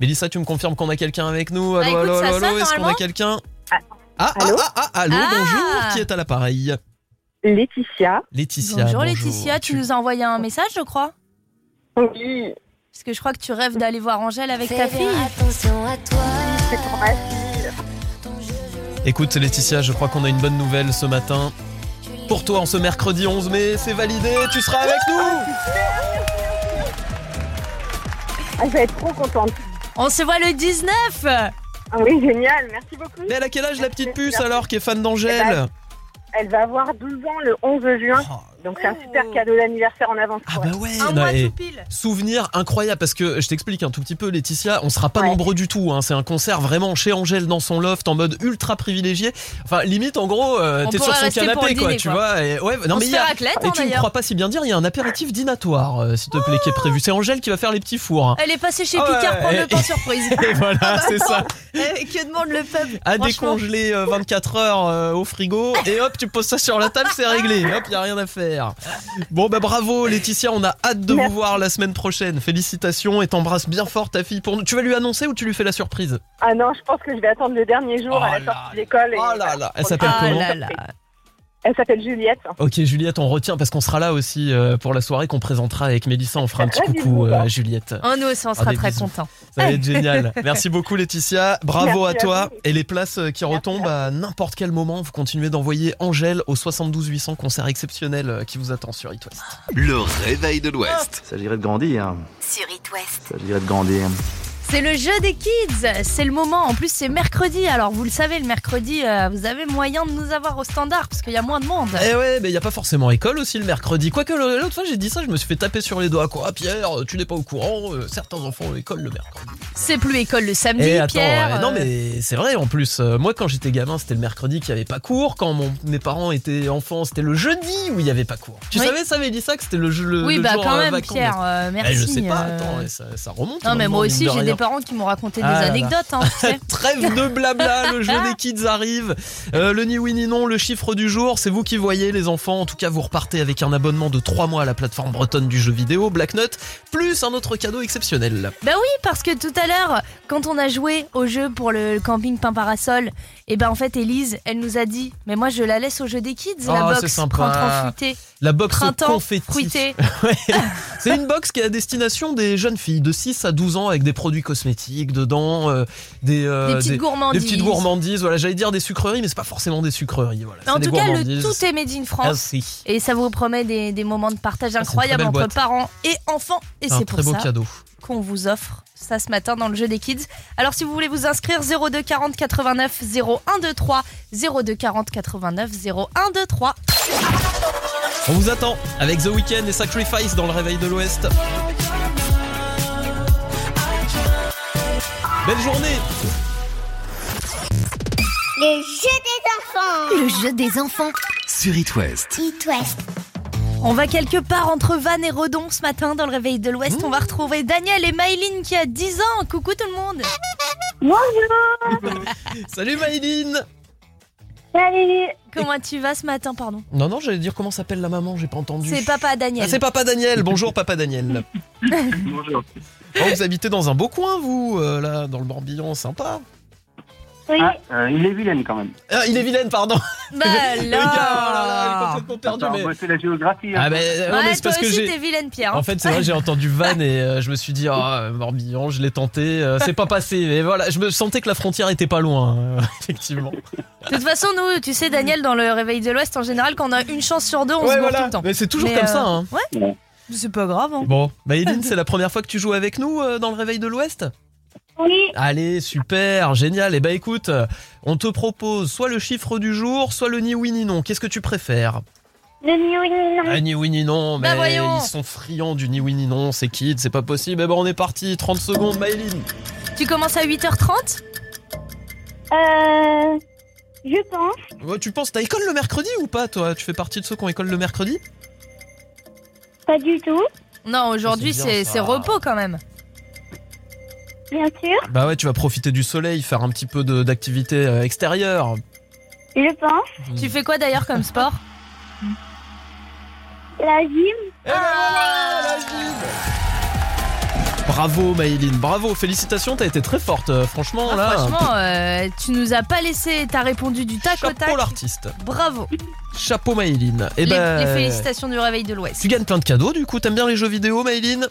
Mélissa, tu me confirmes qu'on a quelqu'un avec nous? Bah, Allô, écoute, allô, Est-ce qu'on a quelqu'un? Ah, ah, Allô ah, ah, allô, Ah bonjour, qui est à l'appareil Laetitia. Laetitia. Bonjour, Laetitia, tu nous as envoyé un message, je crois Oui. Parce que je crois que tu rêves d'aller voir Angèle avec ta fille. Attention à toi. C'est pour ma fille. Écoute Laetitia, je crois qu'on a une bonne nouvelle ce matin. Pour toi, en ce mercredi 11 mai, c'est validé, tu seras avec nous Ah, je vais être trop contente. On se voit le 19 Ah oui, génial. Merci beaucoup. Mais elle a quel âge la petite puce alors qui est fan d'Angèle? Eh ben, Elle va avoir 12 ans le 11 juin. Donc c'est un super cadeau d'anniversaire en avance. Oh. Ah bah ouais, Un non, mois et tout pile. souvenir incroyable parce que je t'explique un tout petit peu Laetitia, on sera pas Ouais. nombreux du tout, hein. c'est un concert vraiment chez Angèle dans son loft en mode ultra privilégié. Enfin limite en gros, euh, t'es sur son canapé quoi, tu quoi. vois. Et, ouais, non On mais y a- raclette, et hein, tu ne crois pas si bien dire, il y a un apéritif dînatoire euh, s'il te plaît qui est prévu. C'est Angèle qui va faire les petits fours. hein. Elle est passée chez Ah ouais, Picard pour et- le pain surprise. Et voilà, c'est ça. Eh, que demande le peuple à décongeler euh, 24 heures euh, au frigo et hop tu poses ça sur la table c'est réglé hop y a rien à faire bon bah bravo Laetitia. On a hâte de vous voir la semaine prochaine. Félicitations et t'embrasses bien fort ta fille. Pour nous tu vas lui annoncer ou tu lui fais la surprise? Ah non, je pense que je vais attendre le dernier jour à la sortie de l'école. oh là là. Elle s'appelle Ah comment? là là. Elle s'appelle Juliette. Ok Juliette on retient parce qu'on sera là aussi euh, pour la soirée qu'on présentera avec Mélissa on fera un petit Ah, coucou bisous. euh, Juliette Oh, nous aussi, on Ah, sera des très contents. Ça va être génial. Merci beaucoup Laetitia. Bravo Merci à à toi. Et les places euh, qui retombent à n'importe quel moment, vous continuez d'envoyer Angèle au 72 800 concert exceptionnel qui vous attend sur It West. Le réveil de l'Ouest. Il s'agirait de grandir. Sur It West. Il s'agirait de grandir. C'est le jeu des kids, c'est le moment. En plus, c'est mercredi. Alors, vous le savez, le mercredi, euh, vous avez moyen de nous avoir au standard parce qu'il y a moins de monde. Eh ouais, mais il y a pas forcément école aussi le mercredi. Quoique l'autre fois j'ai dit ça, je me suis fait taper sur les doigts. Quoi, Pierre, tu n'es pas au courant. euh, certains enfants ont école le mercredi. C'est plus école le samedi, Eh, attends, Pierre. ouais, non mais c'est vrai en plus. euh, moi quand j'étais gamin, c'était le mercredi qu'il n'y avait pas cours. Quand mon- mes parents étaient enfants, c'était le jeudi où il n'y avait pas cours. Tu Oui. savais ça, Mélissa, que c'était le, jeu- le, Oui, le bah jour, quand même, Pierre. Eh, merci. je sais pas, attends, ça, ça remonte. Non, mais moi aussi, j'ai rien. Parents qui m'ont raconté Ah des anecdotes. Hein, tu sais. Trêve de blabla, le jeu des kids arrive. Euh, le ni oui ni non, le chiffre du jour, c'est vous qui voyez les enfants. En tout cas, vous repartez avec un abonnement de 3 mois à la plateforme bretonne du jeu vidéo, Black Nut, plus un autre cadeau exceptionnel. Bah oui, parce que tout à l'heure, quand on a joué au jeu pour le camping Pain Parasol, et ben en fait, Elise, elle nous a dit Mais moi, je la laisse au jeu des kids, Oh, la box printemps fruité. La box Printemps confetti. C'est une box qui est à destination des jeunes filles de 6 à 12 ans avec des produits cosmétiques dedans, euh, des, euh, Des petites gourmandises. Des petites gourmandises, voilà, j'allais dire des sucreries, mais c'est pas forcément des sucreries. Voilà, en tout cas, le tout est made in France. Merci. Et ça vous promet des, des moments de partage Ah, incroyables entre boîte. parents et enfants. Et c'est très pour beau ça qu'on vous offre ça ce matin dans le jeu des kids. Alors si vous voulez vous inscrire 02 40 89 0123 02 40 89 0123. On vous attend avec The Weeknd et Sacrifice dans le réveil de l'Ouest. Belle journée Le jeu des enfants. Le jeu des enfants. Sur It West. It West. On va quelque part entre Vannes et Redon ce matin dans le réveil de l'Ouest. On va retrouver Daniel et Maïline qui a 10 ans. Coucou tout le monde. Bonjour. Salut Maïline Salut. Comment tu vas ce matin, pardon Non, non, j'allais dire comment s'appelle la maman, j'ai pas entendu. C'est papa Daniel. Ah, c'est papa Daniel. Bonjour papa Daniel. Bonjour. Oh, vous habitez dans un beau coin, vous, euh, là, dans le Morbihan, sympa. Oui. Ah, euh, il est vilaine quand même. Ah, il est vilaine, pardon. Bah Le gars, oh là là, il est alors complètement perdu. Attends, mais... moi, c'est la géographie. hein. Ah, mais, non, mais Ouais, toi parce aussi t'es vilaine Pierre. hein. En fait, c'est vrai, j'ai entendu Van et euh, je me suis dit, ah, Morbihan, je l'ai tenté, euh, c'est pas passé. Mais voilà, je me sentais que la frontière était pas loin, euh, effectivement. De toute façon, nous, tu sais, Daniel, dans le réveil de l'Ouest, en général, quand on a une chance sur deux, on Ouais, se voilà. tout le temps. Mais c'est toujours Mais, comme euh, ça, hein. Ouais. C'est pas grave. Hein. Bon, Maëline, c'est la première fois que tu joues avec nous euh, dans le réveil de l'Ouest? Oui. Allez, super, génial. Et bah écoute, euh, on te propose soit le chiffre du jour, soit le ni oui ni non. Qu'est-ce que tu préfères? Le ni oui ni non. Ah, ni oui ni non, Bah mais ils sont friands du ni oui ni non, c'est kids, c'est pas possible. Eh ben on est parti, 30 secondes, Maëline. Tu commences à 8h30 Euh. Je pense. Ouais, tu penses, t'as école le mercredi ou pas toi? Tu fais partie de ceux qui ont école le mercredi? Pas du tout. Non, aujourd'hui ça. c'est repos quand même. Bien sûr. Bah ouais, tu vas profiter du soleil, faire un petit peu de- d'activité euh, extérieure. Je pense. Tu fais quoi d'ailleurs comme sport La gym. Eh ben Bravo Maëline, bravo, félicitations, t'as été très forte, euh, franchement Ah, là. Franchement, euh, tu nous as pas laissé, t'as répondu du tac au tac. Chapeau l'artiste. Bravo. Chapeau Maëline. Et les, ben, les félicitations du réveil de l'Ouest. Tu gagnes plein de cadeaux du coup, t'aimes bien les jeux vidéo Maëline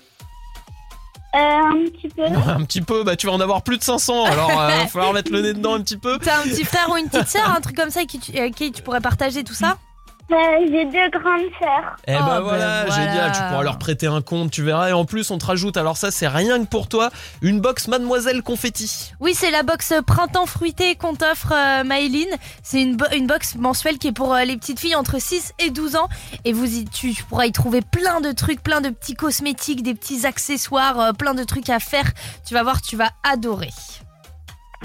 Euh, un petit peu. Un petit peu, bah tu vas en avoir plus de 500, alors il va falloir mettre le nez dedans un petit peu. T'as un petit frère ou une petite sœur, un truc comme ça qui tu, euh, qui tu pourrais partager tout ça? Euh, J'ai deux grandes sœurs. Eh Oh, ben ben voilà, voilà. génial, tu pourras leur prêter un compte, tu verras. Et en plus, on te rajoute, alors ça c'est rien que pour toi, une box Mademoiselle Confetti. Oui, c'est la box printemps fruité qu'on t'offre, euh, Maëline. C'est une, bo- une box mensuelle qui est pour euh, les petites filles entre 6 et 12 ans. Et vous y, tu, tu pourras y trouver plein de trucs, plein de petits cosmétiques, des petits accessoires, euh, plein de trucs à faire. Tu vas voir, tu vas adorer.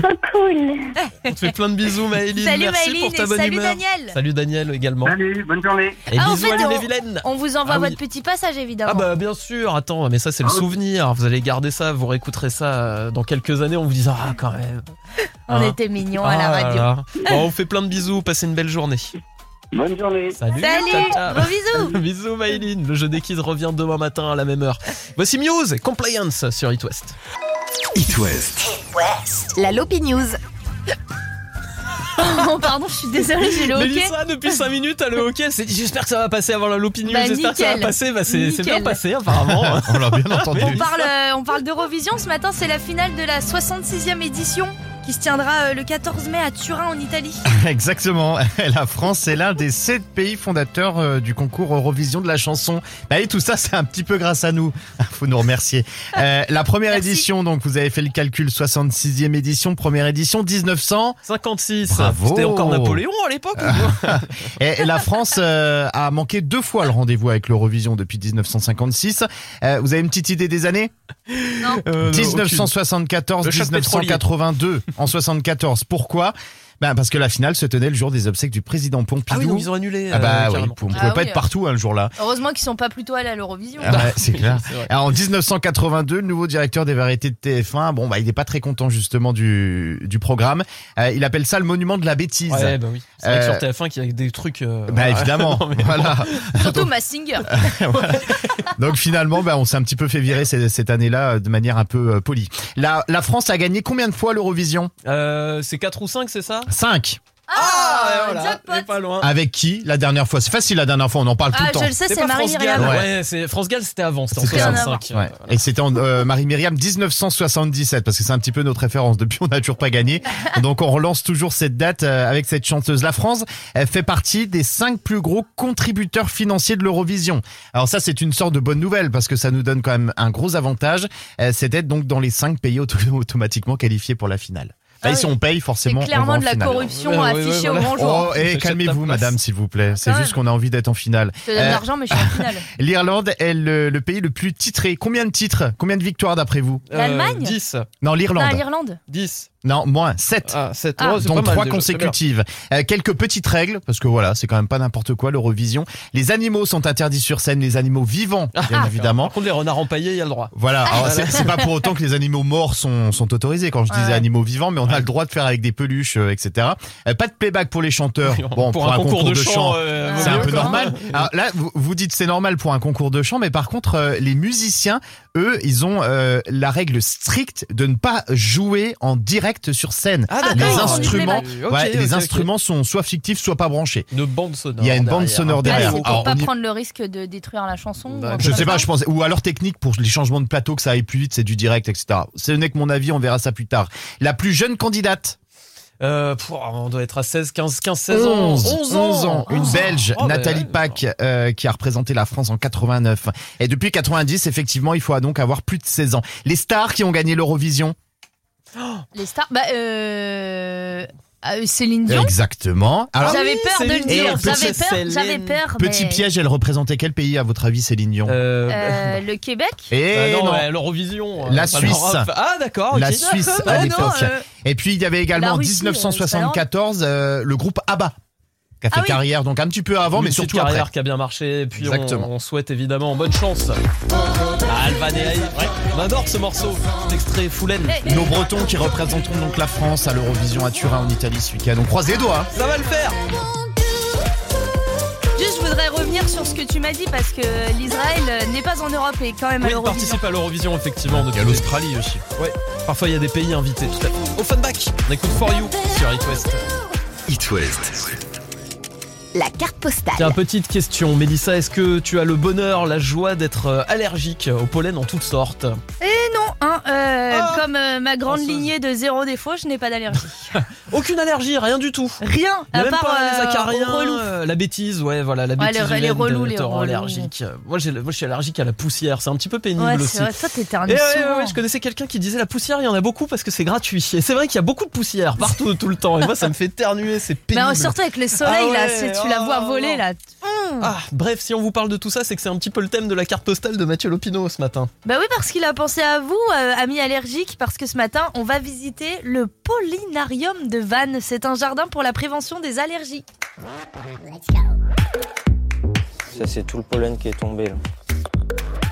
Trop cool. On te fait plein de bisous Maëline, Salut merci Maëline pour ta et bonne salut humeur. Daniel. Salut Daniel également. Salut, bonne journée. Et Ah, en bisous fait, à l'île on- et Vilaine. On vous envoie Ah oui. votre petit passage, évidemment. Ah bah bien sûr, attends, mais ça c'est le Ah oui. souvenir, vous allez garder ça, vous réécouterez ça euh, dans quelques années, on vous disant ah quand même. On Hein. était mignons à la Ah là radio. là. Bon, on vous fait plein de bisous, passez une belle journée. Bonne journée. Salut, Salut, tata. gros bisous. bisous Maëline, le jeu des kids revient demain matin à la même heure. Voici Muse, Compliance sur It West. It West. La Lopi News. Oh, pardon, je suis désolée, j'ai le hockey. Mélissa, depuis 5 minutes, elle s'est dit J'espère que ça va passer avant la Lopi News. Bah, J'espère que ça va nickel. passer. Bah, c'est bien passé, apparemment. On l'a bien entendu. On parle, euh, on parle d'Eurovision ce matin, c'est la finale de la 66e édition qui se tiendra euh, le 14 mai à Turin en Italie. Exactement. La France est l'un des sept pays fondateurs euh, du concours Eurovision de la chanson. Bah, et tout ça, c'est un petit peu grâce à nous. Faut nous remercier. Euh, la première Merci. édition, donc vous avez fait le calcul, 66e édition, première édition, 1900. 56. Bravo. C'était encore Napoléon à l'époque Et la France euh, a manqué deux fois le rendez-vous avec l'Eurovision depuis 1956. Euh, vous avez une petite idée des années? Non. Euh, non, 1974, Le choc 1982 en 74. Pourquoi? Ben parce que la finale se tenait le jour des obsèques du président Pompidou. Ah oui, donc ils ont annulé. Ah bah euh, oui, on pouvait Ah pas oui. être partout hein, le jour-là. Heureusement qu'ils sont pas plutôt allés à l'Eurovision. Ah ouais, c'est clair. Alors, en 1982, le nouveau directeur des variétés de TF1, bon bah il est pas très content justement du du programme. Euh, il appelle ça le monument de la bêtise. Ouais, bah oui. C'est vrai Euh, que sur TF1 qu'il y a des trucs. euh, Bah évidemment, Non, mais- voilà. Surtout Massinger. Donc finalement, bah, on s'est un petit peu fait virer cette, cette année-là euh, de manière un peu euh, polie. La, la France a gagné combien de fois l'Eurovision? Euh, c'est 4 ou 5, c'est ça? 5 Ah, ouais, voilà, jackpot. on est pas loin. Avec qui la dernière fois? C'est facile la dernière fois, on en parle tout Ah, le temps. je le sais, C'est c'est pas France Marie-Myriam. Gall. Ouais. Ouais, c'est France Gall, c'était avant, c'était en C'était avant. 65. Ouais. Et c'était en euh, Marie-Myriam 1977 parce que c'est un petit peu notre référence. Depuis, on n'a toujours pas gagné. Donc, on relance toujours cette date euh, avec cette chanteuse. La France elle fait partie des cinq plus gros contributeurs financiers de l'Eurovision. Alors ça, c'est une sorte de bonne nouvelle parce que ça nous donne quand même un gros avantage. Euh, c'est d'être donc dans les cinq pays auto- automatiquement qualifiés pour la finale. Bah, Ah si on paye, C'est forcément, on va clairement en de la finale. corruption Ouais, affichée ouais, au voilà. grand jour. Oh, et ta calmez-vous, madame, s'il vous plaît. C'est juste qu'on a envie d'être en finale. Je te donne Euh, l'argent, mais je suis en finale. L'Irlande est le, le pays le plus titré. Combien de titres? Combien de victoires d'après vous? L'Allemagne? 10. Non, Non, l'Irlande. l'Irlande. 10. Non, moins 7. Ah, 7. Ah. dont trois consécutives. Euh, quelques petites règles, parce que voilà, c'est quand même pas n'importe quoi l'Eurovision. Les animaux sont interdits sur scène, les animaux vivants, bien évidemment. Par contre, les renards empaillés, il y a le droit. Voilà, alors c'est c'est pas pour autant que les animaux morts sont, sont autorisés quand je disais Ouais. animaux vivants, mais on a le droit de faire avec des peluches, euh, etc. Euh, pas de playback pour les chanteurs. Bon, pour, un, concours, de chant, euh, c'est un peu normal. Alors là, vous, vous dites c'est normal pour un concours de chant, mais par contre, euh, les musiciens, eux, ils ont euh, la règle stricte de ne pas jouer en direct sur scène. Ah, Ah, les instruments, ouais, ok, les instruments sont soit fictifs, soit pas branchés. Une bande sonore. Il y a une bande derrière. sonore Ah, derrière. c'est pour Alors, pas y- prendre le risque de détruire la chanson. Ou Je sais pas, je pense. Ou alors technique pour les changements de plateau, que ça aille plus vite, c'est du direct, etc. Ce n'est que mon avis, on verra ça plus tard. La plus jeune candidate. Euh, pff, on doit être à 16, 15, 15, 16 ans. 11, 11 ans. 11 ans. Une 11 ans. Belge, Oh, Nathalie Pack, euh, qui a représenté la France en 89. Et depuis 90, effectivement, il faut donc avoir plus de 16 ans. Les stars qui ont gagné l'Eurovision Les stars. Bah, euh. euh, Céline Dion. Exactement. Alors, J'avais peur de le dire. petit- J'avais peur. J'avais peur. Petit mais- piège, elle représentait quel pays à votre avis, Céline Dion? Euh, le Québec. Et Bah non, non. ouais, l'Eurovision. euh, La pas Suisse. l'Europe. Ah d'accord. ok. La Suisse à Oh non, l'époque. euh, Et puis il y avait également la en Russie, 1974 euh, le groupe ABBA qui a fait Ah oui. carrière donc un petit peu avant Une mais petite surtout carrière après. qui a bien marché. Et puis on, Exactement. on souhaite évidemment bonne chance. à Alvan et Aïe. On adore ce morceau. Cet extrait Foulaine. Nos Bretons qui représenteront donc la France à l'Eurovision à Turin en Italie ce week-end. On croise les doigts. hein. Ça va le faire. Juste, je voudrais revenir sur ce que tu m'as dit parce que l'Israël n'est pas en Europe et quand même à Oui, il l'Eurovision. participe à l'Eurovision effectivement. Il y a l'Australie aussi. Ouais. Parfois il y a des pays invités. Tout à fait. Offenbach. On écoute For You sur It West. It West. La carte postale. Tiens, petite question, Mélissa, est-ce que tu as le bonheur, la joie d'être euh, allergique au pollen en toutes sortes? Et non, hein, euh, Ah. comme euh, ma grande lignée de zéro défaut, je n'ai pas d'allergie. Aucune allergie, rien du tout. Rien, à même part pas les euh, acariens, euh, la bêtise, ouais, voilà, la Ouais, bêtise. les- les relous, les relous. allergique. Moi, j'ai, moi, je suis allergique à la poussière, c'est un petit peu pénible Ouais, aussi. c'est vrai, toi Et ouais, ouais, ouais, je connaissais quelqu'un qui disait la poussière, il y en a beaucoup parce que c'est gratuit. Et c'est vrai qu'il y a beaucoup de poussière partout, tout le temps. Et moi, ça me fait éternuer, c'est Mais pénible. euh, surtout avec le soleil Ah là, ouais, c'est- tu la vois oh, voler non. là. Ah, bref, si on vous parle de tout ça, c'est que c'est un petit peu le thème de la carte postale de Mathieu Lopineau ce matin. Bah oui, parce qu'il a pensé à vous, euh, amis allergiques, parce que ce matin, on va visiter le Pollinarium de Vannes. C'est un jardin pour la prévention des allergies. Ça, c'est tout le pollen qui est tombé. Là.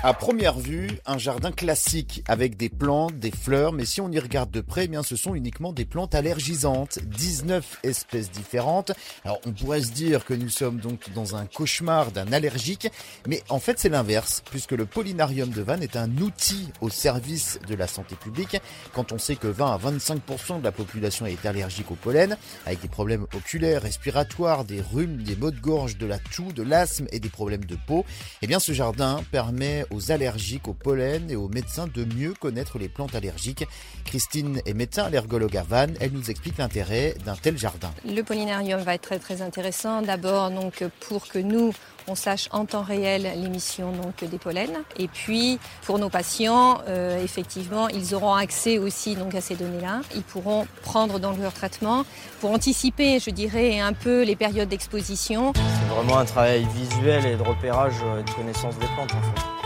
À première vue, un jardin classique avec des plantes, des fleurs, mais si on y regarde de près, eh bien ce sont uniquement des plantes allergisantes, 19 espèces différentes. Alors on pourrait se dire que nous sommes donc dans un cauchemar d'un allergique, mais en fait c'est l'inverse, puisque le pollinarium de Vannes est un outil au service de la santé publique. Quand on sait que 20 à 25% de la population est allergique au pollen, avec des problèmes oculaires, respiratoires, des rhumes, des maux de gorge, de la toux, de l'asthme et des problèmes de peau, eh bien ce jardin permet aux allergiques au pollen et aux médecins de mieux connaître les plantes allergiques. Christine est médecin allergologue à Vannes, elle nous explique l'intérêt d'un tel jardin. Le pollinarium va être très très intéressant. D'abord donc pour que nous on sache en temps réel l'émission donc des pollens. Et puis pour nos patients, euh, effectivement, ils auront accès aussi donc à ces données-là. Ils pourront prendre dans leur traitement pour anticiper, je dirais, un peu les périodes d'exposition. C'est vraiment un travail visuel et de repérage euh, et de connaissance des plantes en fait.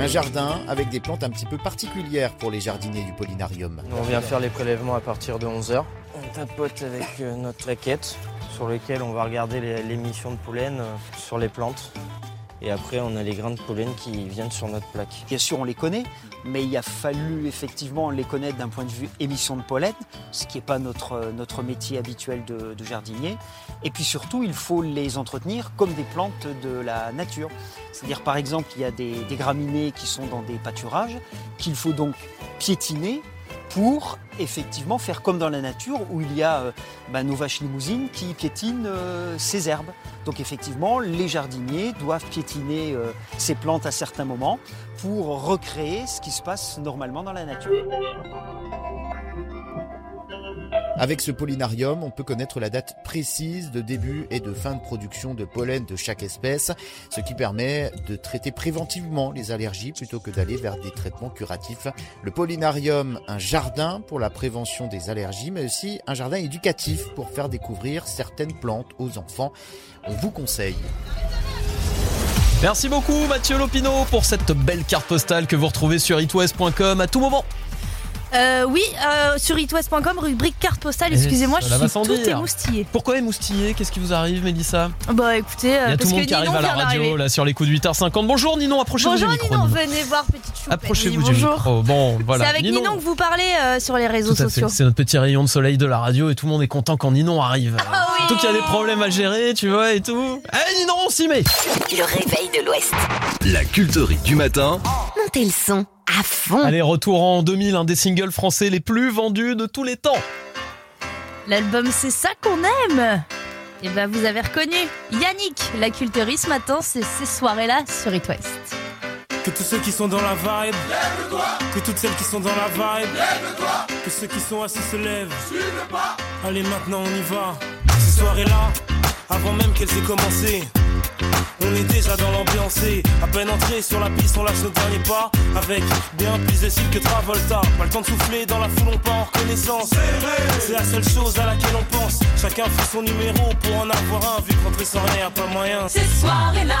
Un jardin avec des plantes un petit peu particulières pour les jardiniers du pollinarium. On vient faire les prélèvements à partir de 11h. On tapote avec euh, notre plaquette sur lequel on va regarder les- l'émission de pollen euh, sur les plantes. Et après, on a les grains de pollen qui viennent sur notre plaque. Bien sûr, on les connaît, mais il a fallu effectivement les connaître d'un point de vue émission de pollen, ce qui n'est pas notre, notre métier habituel de, jardinier. Et puis surtout, il faut les entretenir comme des plantes de la nature. C'est-à-dire, par exemple, il y a des graminées qui sont dans des pâturages, qu'il faut donc piétiner pour effectivement faire comme dans la nature où il y a euh, bah, nos vaches limousines qui piétinent euh, ces herbes. Donc effectivement, les jardiniers doivent piétiner euh, ces plantes à certains moments pour recréer ce qui se passe normalement dans la nature. Avec ce pollinarium, on peut connaître la date précise de début et de fin de production de pollen de chaque espèce, ce qui permet de traiter préventivement les allergies plutôt que d'aller vers des traitements curatifs. Le pollinarium, un jardin pour la prévention des allergies, mais aussi un jardin éducatif pour faire découvrir certaines plantes aux enfants. On vous conseille. Merci beaucoup Mathieu Lopineau pour cette belle carte postale que vous retrouvez sur itwest.com à tout moment. Euh, oui, euh, sur itwest.com, rubrique carte postale, excusez-moi, Et je suis tout dire. émoustillée. Pourquoi émoustillé Qu'est-ce qui vous arrive Mélissa? Bah écoutez, euh, Il y a parce tout le monde que qui arrive Ninon à la vient radio d'arriver. là sur les coups de 8h50. Bonjour Ninon, approchez-vous Bonjour du micro. Ninon, Ninon. venez voir petite choupette. Approchez-vous Oui, du bonjour. micro. Bon, voilà. C'est avec Ninon. que vous parlez euh, sur les réseaux Tout à sociaux. C'est notre petit rayon de soleil de la radio et tout le monde est content quand Ninon arrive. Ah Surtout qu'il y a des problèmes à gérer, tu vois, et tout. Eh Ninon, on s'y met Le réveil de l'Ouest. La culterie du matin Montez le son à fond. Allez, retour en 2000, un des singles français les plus vendus de tous les temps. L'album C'est ça qu'on aime Et bah vous avez reconnu Yannick, la culterie ce matin, c'est ces soirées-là sur It West. Que tous ceux qui sont dans la vibe, que toutes celles qui sont dans la vibe, que ceux qui sont assis se lèvent. Allez, maintenant on y va. Ces soirées-là, avant même qu'elles aient commencé. On est déjà dans l'ambiance et à peine entré sur la piste, on lâche nos derniers pas avec bien plus de style que Travolta. Pas le temps de souffler dans la foule, on part en reconnaissance. C'est la seule chose à laquelle on pense. Chacun fait son numéro pour en avoir un, vu que rentrer sans rien, pas moyen. Ces soirées-là,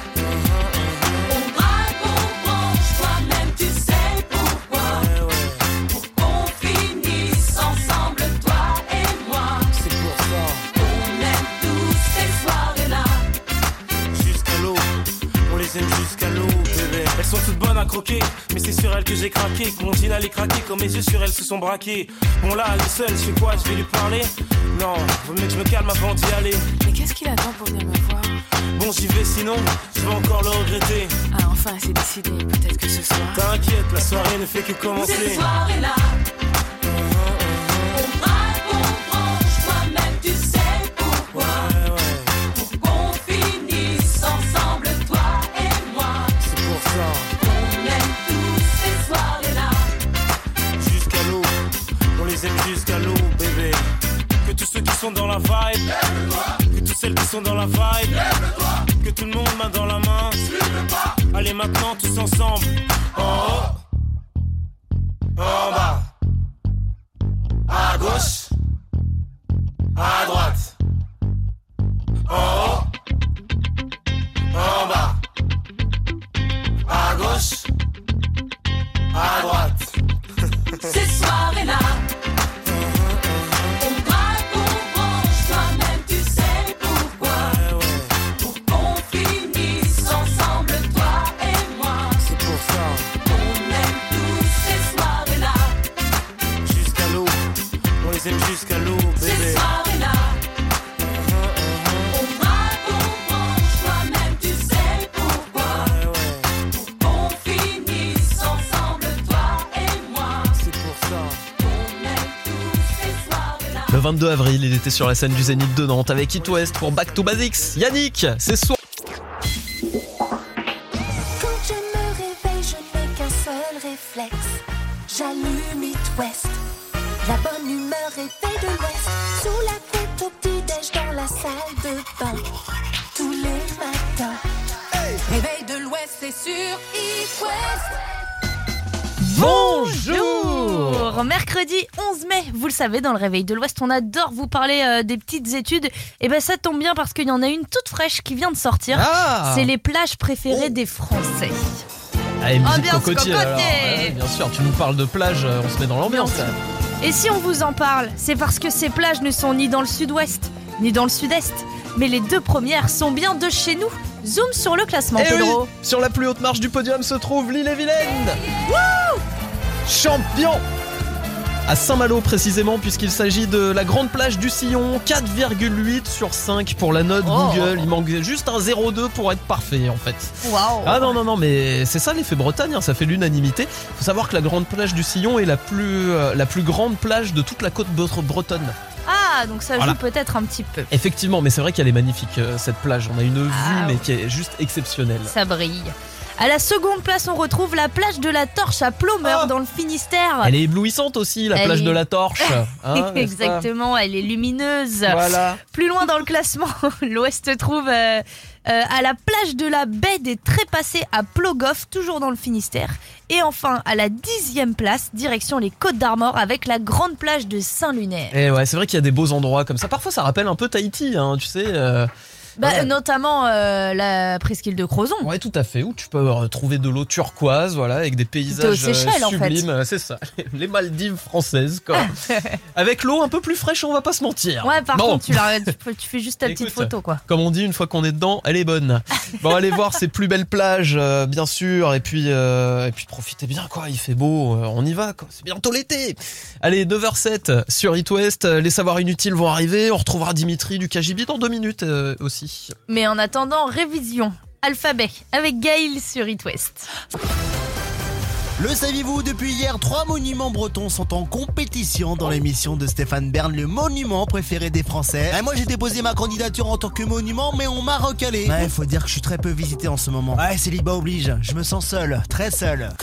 on bonnes à croquer, mais c'est sur elles que j'ai craqué. Que mon jean allait craquer, quand mes yeux sur elles se sont braqués. Bon là, elle est seule, je fais quoi? Je vais lui parler? Non, vaut mieux que je me calme avant d'y aller. Mais qu'est-ce qu'il attend pour venir me voir? Bon, j'y vais sinon, je vais encore le regretter. Ah, enfin, c'est décidé. Peut-être que ce soir. T'inquiète, la soirée ne fait que commencer. soirées-là, on les aime jusqu'à l'eau, bébé. Que tous ceux qui sont dans la vibe, que toutes celles qui sont dans la vibe, que tout le monde main dans la main. Allez maintenant tous ensemble, en haut, en bas, à gauche, à droite, en haut, sur la scène du Zénith de Nantes avec It West pour Back to Basics. Yannick, c'est soir. Le savez, dans le Réveil de l'Ouest, on adore vous parler euh, des petites études. Et ben ça tombe bien parce qu'il y en a une toute fraîche qui vient de sortir. Ah C'est les plages préférées des Français. Allez, musique Ambiance cocotier, alors. Ouais, bien sûr, tu nous parles de plage, euh, on se met dans l'ambiance. Et si on vous en parle, c'est parce que ces plages ne sont ni dans le sud-ouest, ni dans le sud-est, mais les deux premières sont bien de chez nous. Zoom sur le classement, Eh oui, Pedro. sur la plus haute marche du podium se trouve l'île-et-Vilaine. Champion à Saint-Malo précisément puisqu'il s'agit de la grande plage du Sillon 4,8 sur 5 pour la note Oh. Google il manque juste un 0,2 pour être parfait en fait Waouh. ah non non non mais c'est ça l'effet Bretagne hein, ça fait l'unanimité faut savoir que la grande plage du Sillon est la plus, euh, la plus grande plage de toute la côte bre- bretonne Ah, donc ça joue Voilà. peut-être un petit peu. effectivement mais c'est vrai qu'elle est magnifique euh, cette plage on a une vue Ah, mais ouais. qui est juste exceptionnelle Ça brille. À la seconde place, on retrouve la plage de la Torche à Plomeur dans le Finistère. elle est éblouissante aussi la Elle plage est- de la torche hein, Exactement, elle est lumineuse. Voilà. Plus loin dans le classement, l'Ouest trouve euh, euh, à la plage de la baie des Trépassés à Plogoff, toujours dans le Finistère. Et enfin, à la dixième place, direction les Côtes d'Armor avec la grande plage de Saint-Lunaire. Et ouais, c'est vrai qu'il y a des beaux endroits comme ça. Parfois, ça rappelle un peu Tahiti, hein, tu sais. euh, Bah, euh, notamment euh, la presqu'île de Crozon. Ouais, tout à fait. Où tu peux euh, trouver de l'eau turquoise, voilà, avec des paysages euh, Seychelles, en fait. sublimes. Euh, C'est ça, les Maldives françaises, quoi. avec l'eau un peu plus fraîche, on va pas se mentir. Ouais, par Bon. contre, tu, la- fais juste ta petite photo, quoi. Comme on dit, une fois qu'on est dedans, elle est bonne. Bon, allez voir ces plus belles plages, euh, bien sûr, et puis euh, et puis profitez bien, quoi. Il fait beau, euh, on y va, quoi. C'est bientôt l'été. Allez, 9h07 sur It West. Les savoirs inutiles vont arriver. On retrouvera Dimitri du KGB dans deux minutes euh, aussi. Mais en attendant, révision. Alphabet avec Gaël sur It West. Le saviez-vous, depuis hier, trois monuments bretons sont en compétition dans l'émission de Stéphane Bern, le monument préféré des Français. Et moi, j'ai déposé ma candidature en tant que monument, mais on m'a recalé. Ouais, faut dire que je suis très peu visité en ce moment. Ouais, célibat oblige. Je me sens seul, très seul.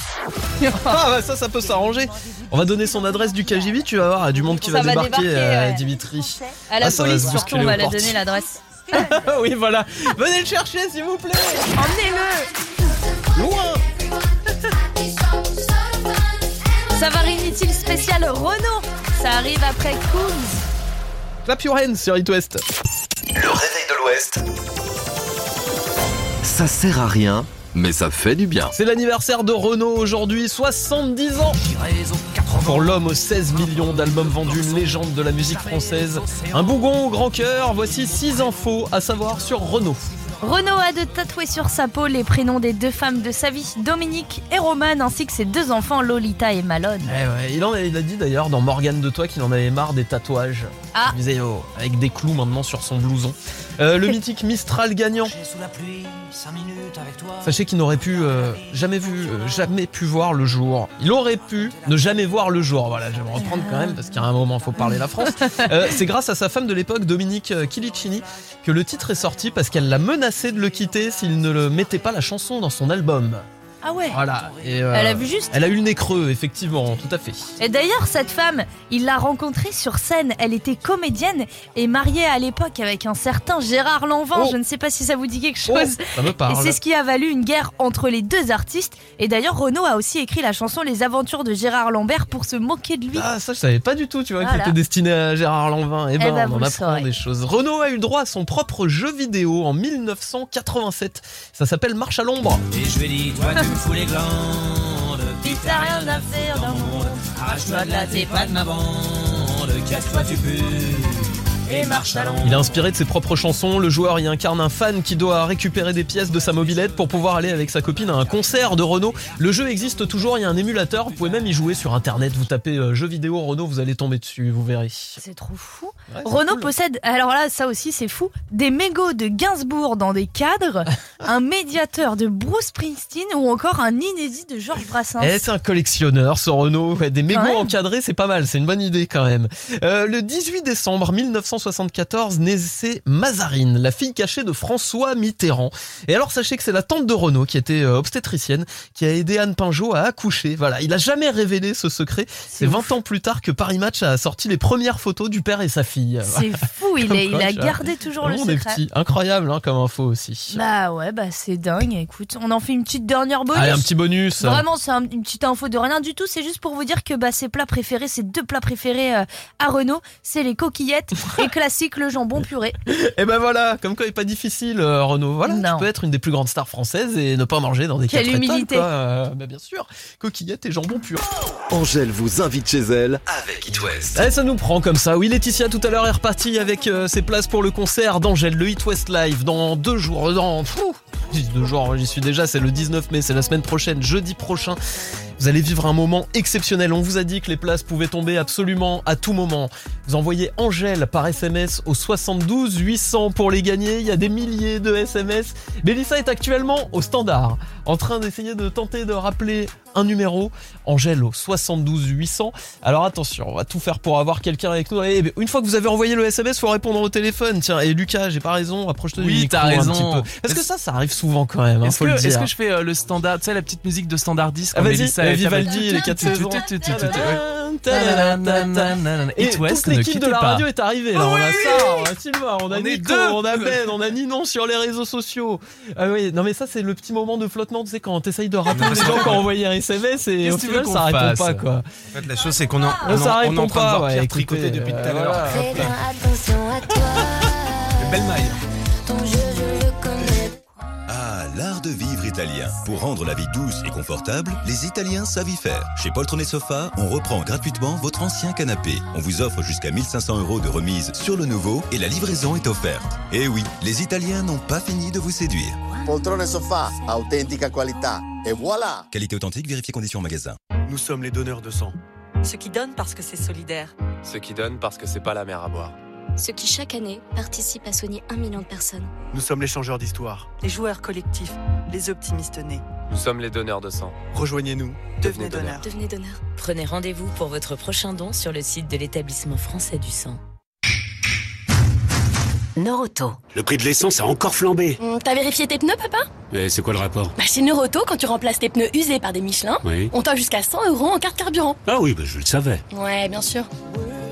Ah bah ça, ça peut s'arranger. On va donner son adresse du KGB, tu vas voir, du monde qui Ça va va débarquer, débarquer, euh, ouais. Dimitri. À la Ah, police, surtout, on va la donner l'adresse. oui, voilà. Venez le chercher, s'il vous plaît. Emmenez-le Loin Savoir inutile spécial Renault. Ça arrive après Coombs. Clap your hands sur It West. Le réveil de l'Ouest. Ça sert à rien, mais ça fait du bien. C'est l'anniversaire de Renault aujourd'hui, 70 ans. Pour l'homme aux 16 millions d'albums vendus, légende de la musique française. Un bougon au grand cœur, voici 6 infos à savoir sur Renault. Renault a de tatouer sur sa peau les prénoms des deux femmes de sa vie, Dominique et Romane, ainsi que ses deux enfants, Lolita et Malone. Eh ouais, il, en a, il a dit d'ailleurs dans Morgane de toi qu'il en avait marre des tatouages. Ah. Il disait oh, avec des clous maintenant sur son blouson. Euh, le mythique Mistral gagnant. Sous la pluie, 5 minutes avec toi. Sachez qu'il n'aurait pu euh, jamais vu, euh, jamais pu voir le jour. Il aurait pu ne jamais voir le jour. Voilà, je vais me reprendre quand même parce qu'à un moment, il faut parler la France. Euh, c'est grâce à sa femme de l'époque, Dominique Kilicini, que le titre est sorti parce qu'elle l'a menacé de le quitter s'il ne le mettait pas la chanson dans son album. Ah ouais Voilà. Et, euh, Elle a vu juste Elle a eu le nez creux, effectivement, tout à fait. Et d'ailleurs, cette femme, il l'a rencontrée sur scène. Elle était comédienne et mariée à l'époque avec un certain Gérard Lanvin. Oh. Je ne sais pas si ça vous dit quelque Oh, chose. ça me parle. Et c'est ce qui a valu une guerre entre les deux artistes. Et d'ailleurs, Renaud a aussi écrit la chanson Les aventures de Gérard Lambert pour se moquer de lui. Ah, ça, je savais pas du tout, tu vois, Voilà. qu'il était destiné à Gérard Lanvin. Eh ben, Eh ben, on vous en apprend saurez. des choses. Renault a eu le droit à son propre jeu vidéo en 1987. Ça s'appelle Marche à l'ombre. Et je ai dit, toi tu me fous les glandes. Vite, t'as rien à faire dans mon monde. Arrache-toi de là, t'es pas de ma bande. Casse-toi, tu pues. Et marche à l'ombre. Il est inspiré de ses propres chansons. Le joueur y incarne un fan qui doit récupérer des pièces de sa mobilette pour pouvoir aller avec sa copine à un concert de Renault. Le jeu existe toujours, il y a un émulateur. Vous pouvez même y jouer sur internet. Vous tapez euh, jeux vidéo Renault, vous allez tomber dessus, vous verrez. C'est trop fou. Ouais, Renault cool. possède, alors là, ça aussi c'est fou, des mégots de Gainsbourg dans des cadres, un médiateur de Bruce Springsteen ou encore un inédit de Georges Brassens. Eh, c'est un collectionneur, ce Renault. Ouais, des mégots encadrés, c'est pas mal. C'est une bonne idée quand même. Euh, le 18 décembre 1974 naissait Mazarine, la fille cachée de François Mitterrand. Et alors, sachez que c'est la tante de Renault, qui était euh, obstétricienne, qui a aidé Anne Pinjot à accoucher. Voilà. Il a jamais révélé ce secret. C'est 20 ans plus tard que Paris Match a sorti les premières photos du père et sa fille. C'est fou, il, est- a gardé toujours le secret. petits. Incroyable, hein, comme info aussi. Bah ouais, bah c'est dingue. Écoute, on en fait une petite dernière bonus. Allez, un petit bonus. Vraiment, c'est un- une petite info de rien du tout. C'est juste pour vous dire que bah, ses plats préférés, ses deux plats préférés euh, à Renault, c'est les coquillettes et classique le jambon puré. Et ben voilà, comme quoi il est pas difficile, euh, Renaud. Voilà, Non. tu peux être une des plus grandes stars françaises et ne pas manger dans des Quelle étoiles, humilité. quoi. Euh, bah, bien sûr, coquillettes et jambon pur. Angèle vous invite chez elle avec It West. Allez, ça nous prend comme ça. Oui, Laetitia tout à l'heure est repartie avec euh, ses places pour le concert d'Angèle, le Hit West Live, dans deux jours. Dans deux jours, j'y suis déjà. C'est le 19 mai, c'est la semaine prochaine, jeudi prochain. Vous allez vivre un moment exceptionnel. On vous a dit que les places pouvaient tomber absolument à tout moment. Vous envoyez Angèle par SMS au 72 800 pour les gagner. Il y a des milliers de SMS. Mélissa est actuellement au standard, en train d'essayer de tenter de rappeler un numéro. Angèle au 72 800. Alors attention, on va tout faire pour avoir quelqu'un avec nous. Et une fois que vous avez envoyé le SMS, faut répondre au téléphone. Tiens, et Lucas, j'ai pas raison. Approche-toi du Oui, micro t'as un raison. petit peu. Parce que ça, ça arrive souvent quand même. hein, Est-ce que, je fais euh, le standard, tu sais, la petite musique de standardiste Ah, vas-y, Euh, Vivaldi, les quatre saisons. Tadadadadadadada. Et toute ne l'équipe de la radio est arrivée. Là, on a ça, on a Sylvain, on a Nico, on a Ben, on a Ninon sur les réseaux sociaux. Ah oui, non mais ça c'est le petit moment de flottement, tu sais, quand t'essayes de rappeler les gens qui ont envoyé un SMS et au final ça répond pas quoi. En fait, la chose, c'est qu'on est en- Ah, on, en- en train de pas, voir Pierre tricoter depuis tout euh, à l'heure. à toi. Belle maille. Italien. Pour rendre la vie douce et confortable, les Italiens savent y faire. Chez Poltron et Sofa, on reprend gratuitement votre ancien canapé. On vous offre jusqu'à 1500 euros de remise sur le nouveau et la livraison est offerte. Et oui, les Italiens n'ont pas fini de vous séduire. Poltrone sofà, autentica qualità. E voilà Qualité authentique, vérifiez conditions en magasin. Nous sommes les donneurs de sang. Ceux qui donnent parce que c'est solidaire. Ceux qui donnent parce que c'est pas la mer à boire. Ceux qui chaque année participent à soigner un million de personnes. Nous sommes les changeurs d'histoire. Les joueurs collectifs. Les optimistes nés. Nous sommes les donneurs de sang. Rejoignez-nous. Devenez donneur. Devenez donneur. Prenez rendez-vous pour votre prochain don sur le site de l'établissement français du sang. Noroto. Le prix de l'essence a encore flambé. Hum, T'as vérifié tes pneus, papa? Mais c'est quoi le rapport Bah chez Noroto, quand tu remplaces tes pneus usés par des Michelin, Oui. on t'offre jusqu'à 100 euros en carte carburant. Ah oui, bah, je le savais. Ouais, bien sûr.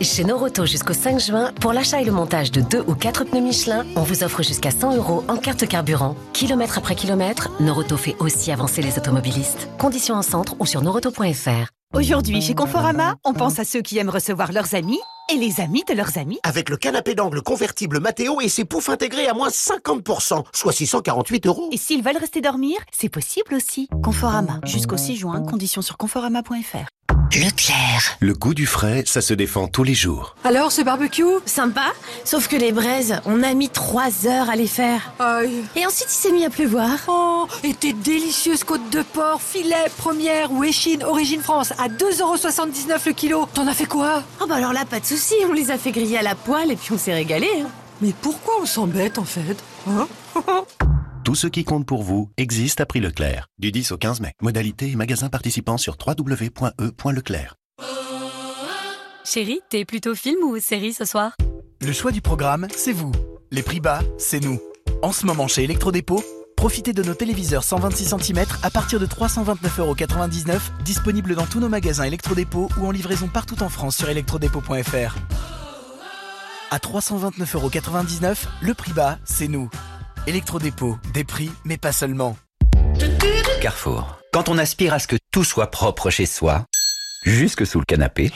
Chez Noroto jusqu'au 5 juin, pour l'achat et le montage de deux ou quatre pneus Michelin, on vous offre jusqu'à 100 euros en carte carburant. Kilomètre après kilomètre, Noroto fait aussi avancer les automobilistes. Conditions en centre ou sur noroto.fr. Aujourd'hui, chez Conforama, on pense à ceux qui aiment recevoir leurs amis et les amis de leurs amis. Avec le canapé d'angle convertible Mathéo et ses poufs intégrés à moins 50%, soit 648 euros. Et s'ils veulent rester dormir, c'est possible aussi. Conforama, jusqu'au 6 juin, conditions sur conforama.fr. Leclerc. Le goût du frais, ça se défend tous les jours. Alors, ce barbecue? Sympa, sauf que les braises, on a mis 3 heures à les faire. Aïe. Et ensuite, il s'est mis à pleuvoir. Oh, et tes délicieuses côtes de porc, filet, première ou échine, origine France, à 2,79€ le kilo. T'en as fait quoi? Oh bah alors là, pas de souci, on les a fait griller à la poêle et puis on s'est régalé. hein. Mais pourquoi on s'embête en fait? Hein? Tout ce qui compte pour vous existe à prix Leclerc. Du 10 au 15 mai. Modalité et magasin participant sur www.e.leclerc. Chérie, t'es plutôt film ou série ce soir? Le choix du programme, c'est vous. Les prix bas, c'est nous. En ce moment chez Electrodépôt, profitez de nos téléviseurs 126 cm à partir de 329,99€, disponibles dans tous nos magasins Electrodépôt ou en livraison partout en France sur electrodépôt.fr. À 329,99€, le prix bas, c'est nous. Electrodépôt, des prix, mais pas seulement. Carrefour. Quand on aspire à ce que tout soit propre chez soi, jusque sous le canapé.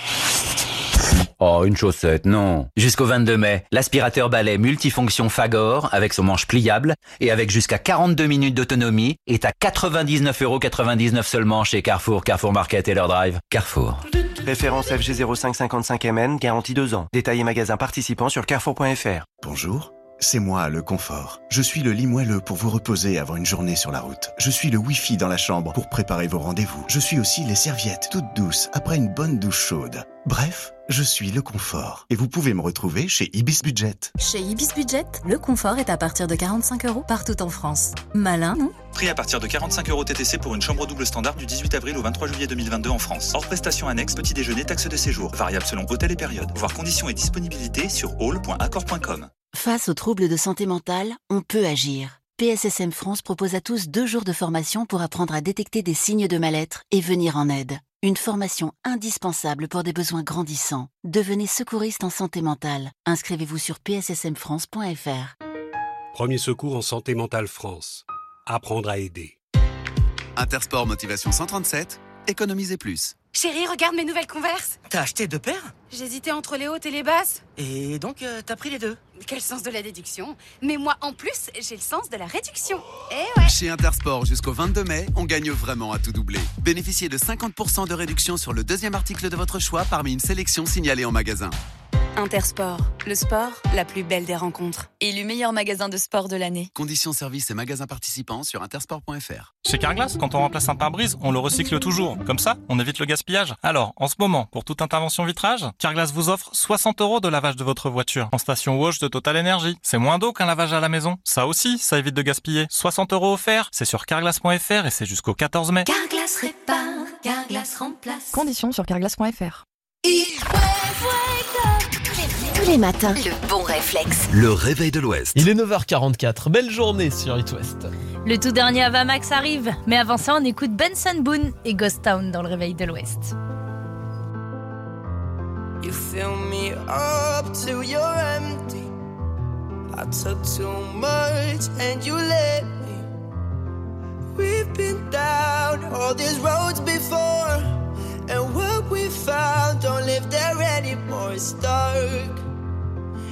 Oh, une chaussette, non. Jusqu'au 22 mai, l'aspirateur balai multifonction Fagor avec son manche pliable et avec jusqu'à 42 minutes d'autonomie est à 99,99€ seulement chez Carrefour, Carrefour Market et leur drive. Carrefour. Référence FG0555MN, garantie 2 ans. Détaillé magasin participant sur carrefour.fr. Bonjour, c'est moi, le confort. Je suis le lit moelleux pour vous reposer avant une journée sur la route. Je suis le Wi-Fi dans la chambre pour préparer vos rendez-vous. Je suis aussi les serviettes toutes douces après une bonne douche chaude. Bref, je suis le confort. Et vous pouvez me retrouver chez Ibis Budget. Chez Ibis Budget, le confort est à partir de 45 euros partout en France. Malin, non? Prix à partir de 45 euros TTC pour une chambre double standard du 18 avril au 23 juillet 2022 en France. Hors prestation annexe, petit déjeuner, taxe de séjour. Variable selon hôtel et période. Voir conditions et disponibilité sur hall.accord.com. Face aux troubles de santé mentale, on peut agir. PSSM France propose à tous deux jours de formation pour apprendre à détecter des signes de mal-être et venir en aide. Une formation indispensable pour des besoins grandissants. Devenez secouriste en santé mentale. Inscrivez-vous sur pssmfrance.fr. Premier secours en santé mentale France. Apprendre à aider. Intersport Motivation 137, économisez plus. Chérie, regarde mes nouvelles converses. T'as acheté deux paires? J'hésitais entre les hautes et les basses. Et donc, euh, t'as pris les deux? Quel sens de la déduction Mais moi, en plus, j'ai le sens de la réduction. Eh ouais Chez Intersport, jusqu'au 22 mai, on gagne vraiment à tout doubler. Bénéficiez de 50% de réduction sur le deuxième article de votre choix parmi une sélection signalée en magasin. Intersport, le sport, la plus belle des rencontres. Élu meilleur magasin de sport de l'année. Conditions services et magasins participants sur intersport.fr. Chez Carglass, quand on remplace un pare-brise, on le recycle toujours. Comme ça, on évite le gaspillage. Alors, en ce moment, pour toute intervention vitrage, Carglass vous offre 60 euros de lavage de votre voiture en station wash de Total Energy. C'est moins d'eau qu'un lavage à la maison. Ça aussi, ça évite de gaspiller. 60 euros offerts, c'est sur carglass.fr et c'est jusqu'au 14 mai. Carglass répare, Carglass remplace. Conditions sur carglass.fr. Tous les matins, le bon réflexe. Le réveil de l'Ouest. Il est 9h44, belle journée sur It West. Le tout dernier Avamax arrive, mais avant ça, on écoute Benson Boone et Ghost Town dans le réveil de l'Ouest. You fill me up till you're empty. I took too much and you let me. We've been down all these roads before, and what we found don't live there anymore. It's dark,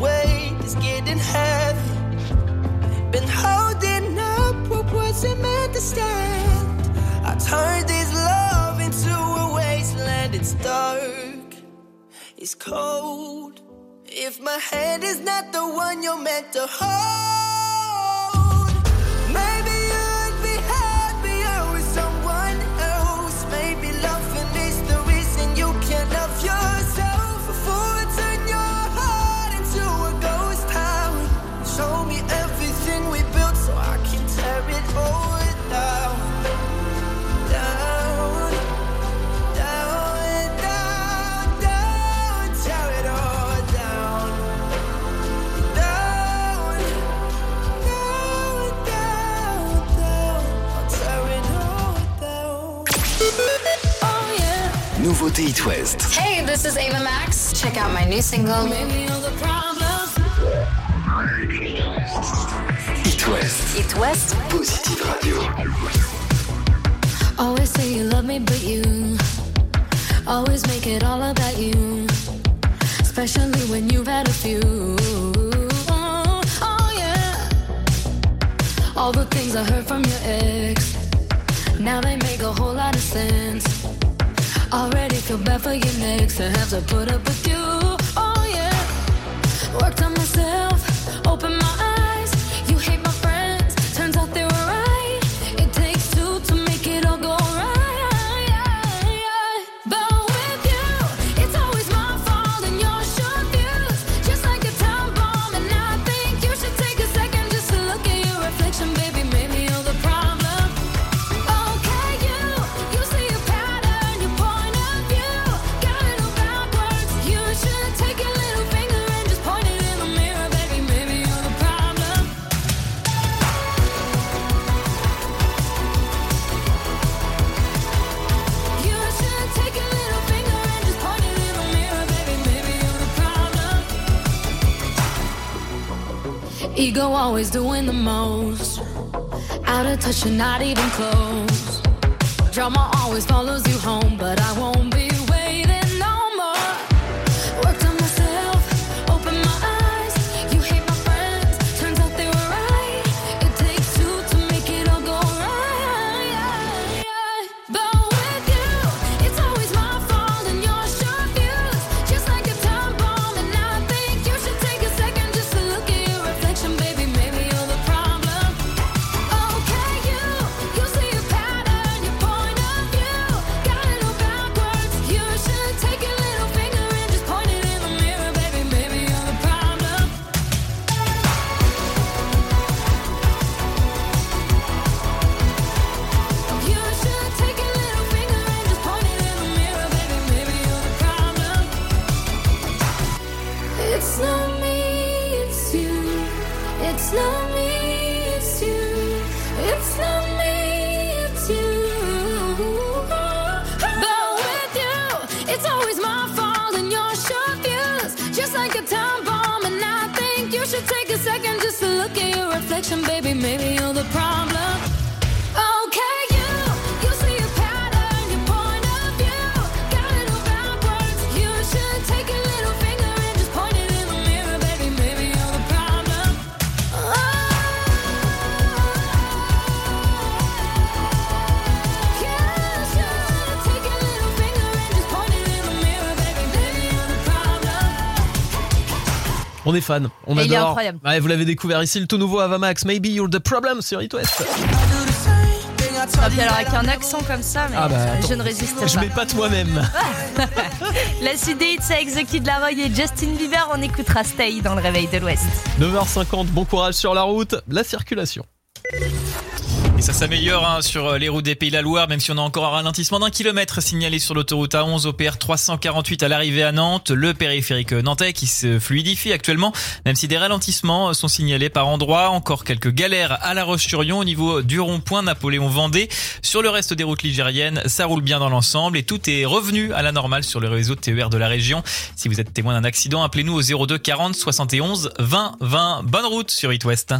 weight is getting heavy. Been holding up what wasn't meant to stand. I turned this love into a wasteland. It's dark, it's cold. If my hand is not the one you're meant to hold, Nouveauté It West. Hey, this is Ava Max. Check out my new single. Maybe you're the problem. It West. It West. Positive Radio. Always say you love me, but you always make it all about you. Especially when you've had a few. Oh, oh, yeah. All the things I heard from your ex. Now they make a whole lot of sense. Already feel bad for you next I have to put up with you. Oh yeah. Worked on myself, open my Ego always doing the most. Out of touch, you're not even close. Drama always follows you home, but I won't be On est fan, on Et adore. il est incroyable. Ouais, vous l'avez découvert ici, le tout nouveau Avamax, Maybe You're the Problem sur It West. Ah, puis alors avec un accent comme ça, mais Ah bah, attends. je ne résiste Je pas. m'épate moi-même. La suite des hits, c'est avec The Kid Laroi et Justin Bieber. On écoutera Stay dans le réveil de l'Ouest. 9h50, bon courage sur la route, la circulation. Ça s'améliore hein, sur euh, les routes des Pays de la Loire, même si on a encore un ralentissement d'un kilomètre signalé sur l'autoroute A11 OPR 348 à l'arrivée à Nantes, le périphérique nantais qui se fluidifie actuellement, même si des ralentissements sont signalés par endroits, encore quelques galères à La Roche-sur-Yon au niveau du rond-point Napoléon-Vendée. Sur le reste des routes ligériennes, ça roule bien dans l'ensemble et tout est revenu à la normale sur le réseau TER de la région. Si vous êtes témoin d'un accident, appelez-nous au 02 40 71 20 20. Bonne route sur It West.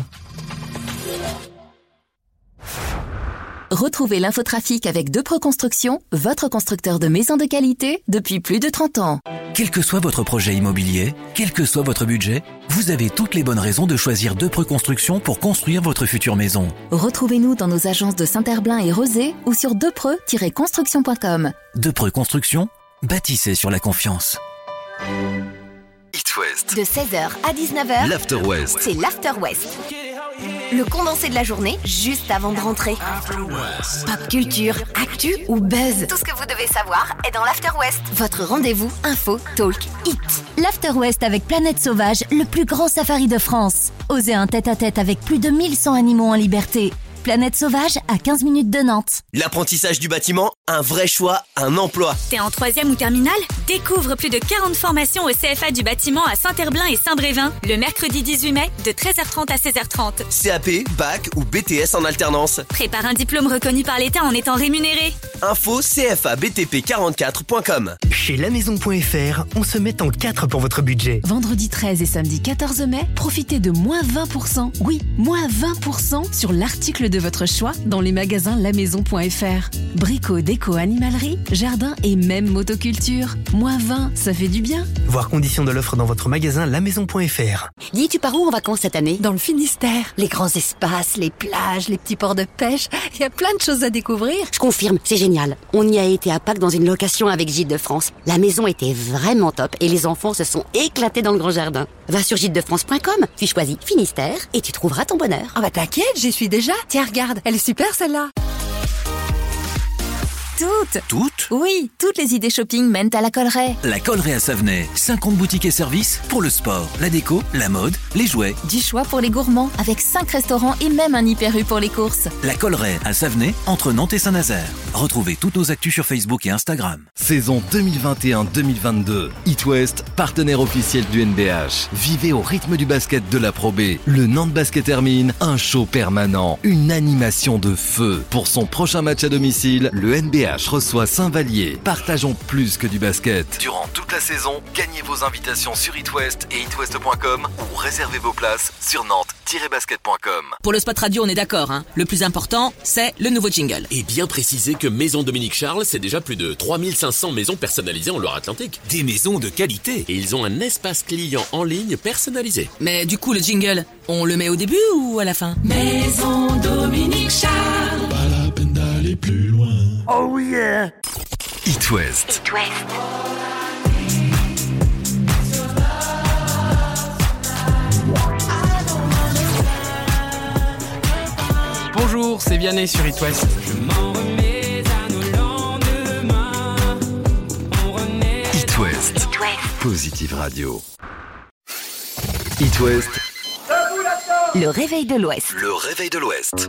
Retrouvez l'infotrafic avec Depre Construction, votre constructeur de maisons de qualité depuis plus de 30 ans. Quel que soit votre projet immobilier, quel que soit votre budget, vous avez toutes les bonnes raisons de choisir Depre Construction pour construire votre future maison. Retrouvez-nous dans nos agences de Saint-Herblain et Rosé ou sur depre-construction.com. Depre Construction, bâtissez sur la confiance. It West. De 16h à 19h, L'After West. c'est l'After West. Le condensé de la journée, juste avant de rentrer. Pop culture, actu ou buzz. Tout ce que vous devez savoir est dans l'After West. Votre rendez-vous info, talk, hit. L'After West avec Planète Sauvage, le plus grand safari de France. Osez un tête-à-tête avec plus de 1100 animaux en liberté. Planète Sauvage à 15 minutes de Nantes. L'apprentissage du bâtiment, un vrai choix, un emploi. T'es en troisième ou terminale? Découvre plus de 40 formations au CFA du bâtiment à Saint-Herblain et Saint-Brévin le mercredi 18 mai de 13h30 à 16h30. CAP, bac ou BTS en alternance. Prépare un diplôme reconnu par l'État en étant rémunéré. Info cfabtp44.com. Chez lamaison.fr, on se met en 4 pour votre budget. Vendredi 13 et samedi 14 mai, profitez de moins 20%, oui, moins 20% sur l'article de votre choix dans les magasins lamaison.fr. Brico, déco, animalerie, jardin et même motoculture. Moins 20, ça fait du bien. Voir conditions de l'offre dans votre magasin lamaison.fr. Dis, tu pars où en vacances cette année? Dans le Finistère. Les grands espaces, les plages, les petits ports de pêche, il y a plein de choses à découvrir. Je confirme, c'est génial. On y a été à Pâques dans une location avec Gîte de France. La maison était vraiment top et les enfants se sont éclatés dans le grand jardin. Va sur gîtedefrance.com, tu choisis Finistère et tu trouveras ton bonheur. Ah bah t'inquiète, j'y suis déjà. Tiens, regarde, elle est super celle-là. Toutes Toutes Oui, toutes les idées shopping mènent à la Colleraie. La Colleray à Savenay, 50 boutiques et services pour le sport, la déco, la mode, les jouets. Du choix pour les gourmands, avec 5 restaurants et même un hyper U pour les courses. La Colleray à Savenay, entre Nantes et Saint-Nazaire. Retrouvez toutes nos actus sur Facebook et Instagram. Saison 2021-2022. It West, partenaire officiel du NBH. Vivez au rythme du basket de la Pro B. Le Nantes Basket termine, un show permanent, une animation de feu. Pour son prochain match à domicile, le NBH reçoit Saint-Vallier. Partageons plus que du basket. Durant toute la saison, gagnez vos invitations sur It West et itwest.com ou réservez vos places sur nantes-basket.com. Pour le spot radio, on est d'accord. Hein le plus important, c'est le nouveau jingle. Et bien préciser que Maison Dominique Charles, c'est déjà plus de 3500 maisons personnalisées en Loire-Atlantique. Des maisons de qualité. Et ils ont un espace client en ligne personnalisé. Mais du coup, le jingle, on le met au début ou à la fin? Maison Dominique Charles. Pas la peine d'aller plus loin. Oh yeah It West. It West. Bonjour, c'est Vianney sur It West. It West. Positive Radio. It West. Le réveil de l'Ouest. Le réveil de l'Ouest.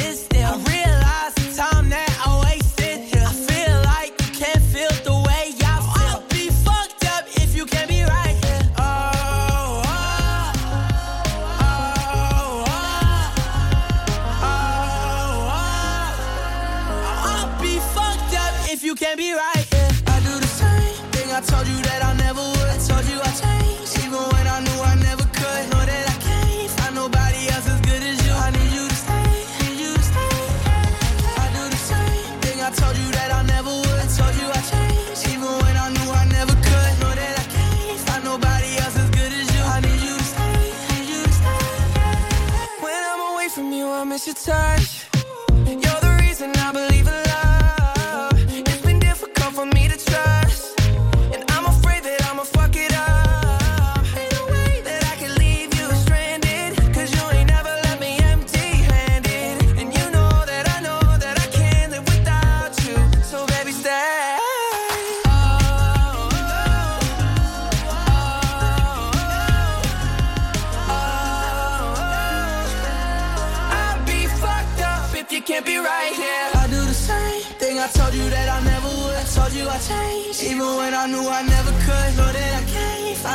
your touch.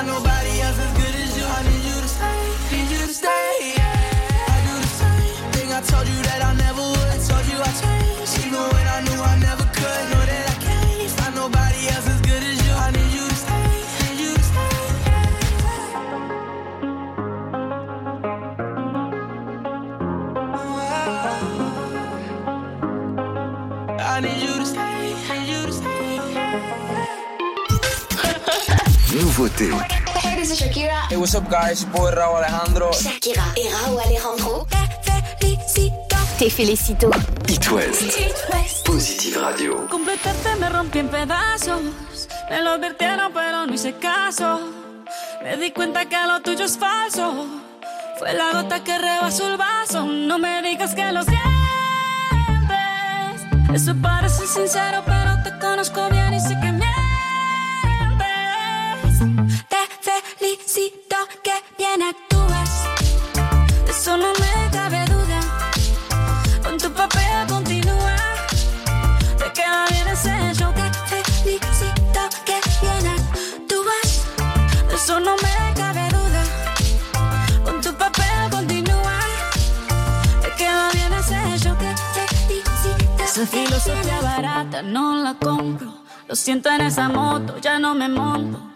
Nobody nobody else's Nouveauté. Hey, this is Shakira. Hey, what's up, guys? Your boy Raúl Alejandro. Shakira et Raúl Alejandro. Te felicito. Te felicito. It West. Positive Radio. Completarte me rompí en pedazos. Me lo advirtieron, pero no hice caso. Me di cuenta que lo tuyo es falso. Fue la gota que rebasó el vaso. No me digas que lo sientes. Eso parece sincero, pero te conozco bien y sé que felicito que bien actúas. De eso no me cabe duda. Con tu papel continúa. Te queda bien ese show. Te felicito que bien actúas. De eso no me cabe duda. Con tu papel continúa. Te queda bien ese show. Te felicito. Esa filosofía barata no la compro. Lo siento en esa moto, ya no me monto.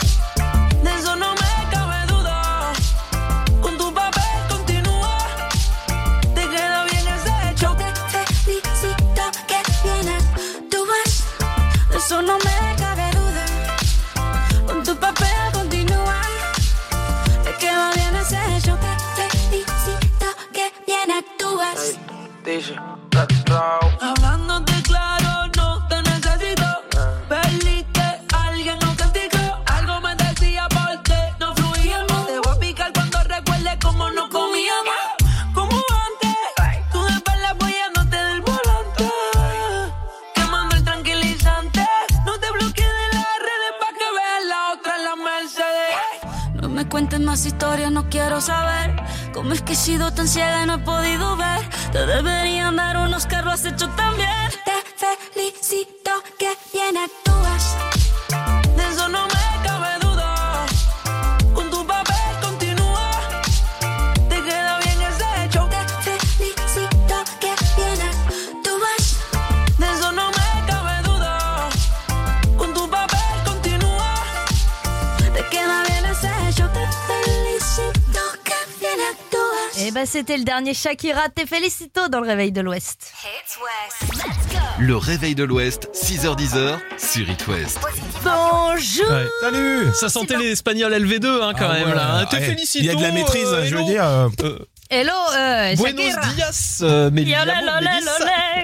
De eso lo has hecho c'était le dernier Shakira, te felicito dans le réveil de l'Ouest. Le réveil de l'Ouest, 6h10 sur It West. Bonjour Ouais. Salut Ça sentait les Espagnols LV2 hein, quand Ah même ouais, là. hein. Te ouais. félicito. Il y a de la maîtrise, euh, je veux dire. euh, Euh, Hello, euh, Buenos Shakira. dias, euh, Mélissa.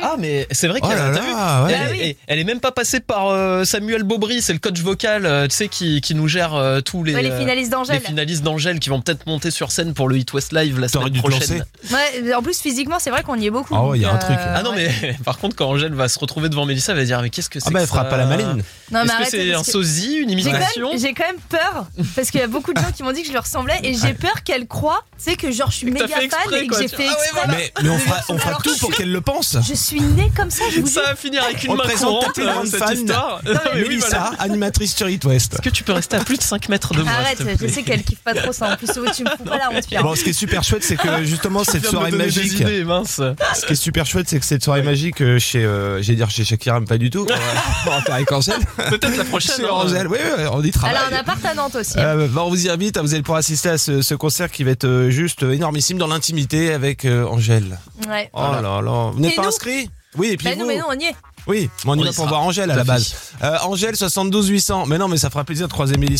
Ah mais c'est vrai Oh qu'elle là t'as vu là, ouais. elle, oui. est- elle est même pas passée par euh, Samuel Bobry, c'est le coach vocal, euh, tu sais qui, qui nous gère euh, tous les Ouais, les euh, finalistes d'Angèle. les finalistes d'Angèle qui vont peut-être monter sur scène pour le Hit West Live la T'aurais semaine dû te prochaine. lancer. Ouais, en plus physiquement c'est vrai qu'on y est beaucoup. Ah ouais, il y a donc, un truc. euh, Ah non ouais. mais par contre quand Angèle va se retrouver devant Mélissa, elle va dire mais qu'est-ce que c'est Ah bah que elle fera ça pas la maline. Non, mais Est-ce que arrête, c'est parce un que- sosie, une J'ai quand, imitation même, j'ai quand même peur parce qu'il y a beaucoup de gens qui m'ont dit que je leur ressemblais et j'ai peur qu'elle croie, tu sais que genre je suis t'as méga fait fan exprès, et que quoi. j'ai Tu- fait Ah ouais, exprès. voilà. Mais, mais on fera, on fera Alors tout pour je- qu'elle le pense. Je suis née comme ça, je vous Ça dis. va finir avec une On main présente courante euh, grandes cette fans. histoire. Non, mais oui, Mélissa, voilà. animatrice sur It West. Est-ce que tu peux rester à plus de 5 mètres de moi Arrête, je sais qu'elle kiffe pas trop ça. En plus, tu me fous pas la honte, Pierre. Bon, ce qui est super chouette, c'est que justement cette soirée magique. Ce qui est super chouette, c'est que cette soirée magique euh, chez, euh, j'allais dire chez Shakira, mais pas du tout. On va- on va faire avec Angèle. Peut-être la prochaine. Chez hein. Angèle, oui, on y travaille. Elle a un appart à Nantes aussi. Euh, on vous y invite, vous allez pouvoir assister à ce, ce concert qui va être juste énormissime dans l'intimité avec euh, Angèle. Ouais. Oh là là, vous n'êtes Et pas nous inscrit Oui, et puis Bah vous non, mais non, on y est. Oui, mais on y On va y pour sera. voir Angèle à Tout la base. Euh, Angèle 72 800. Mais non, mais ça fera plaisir de croiser Mélissa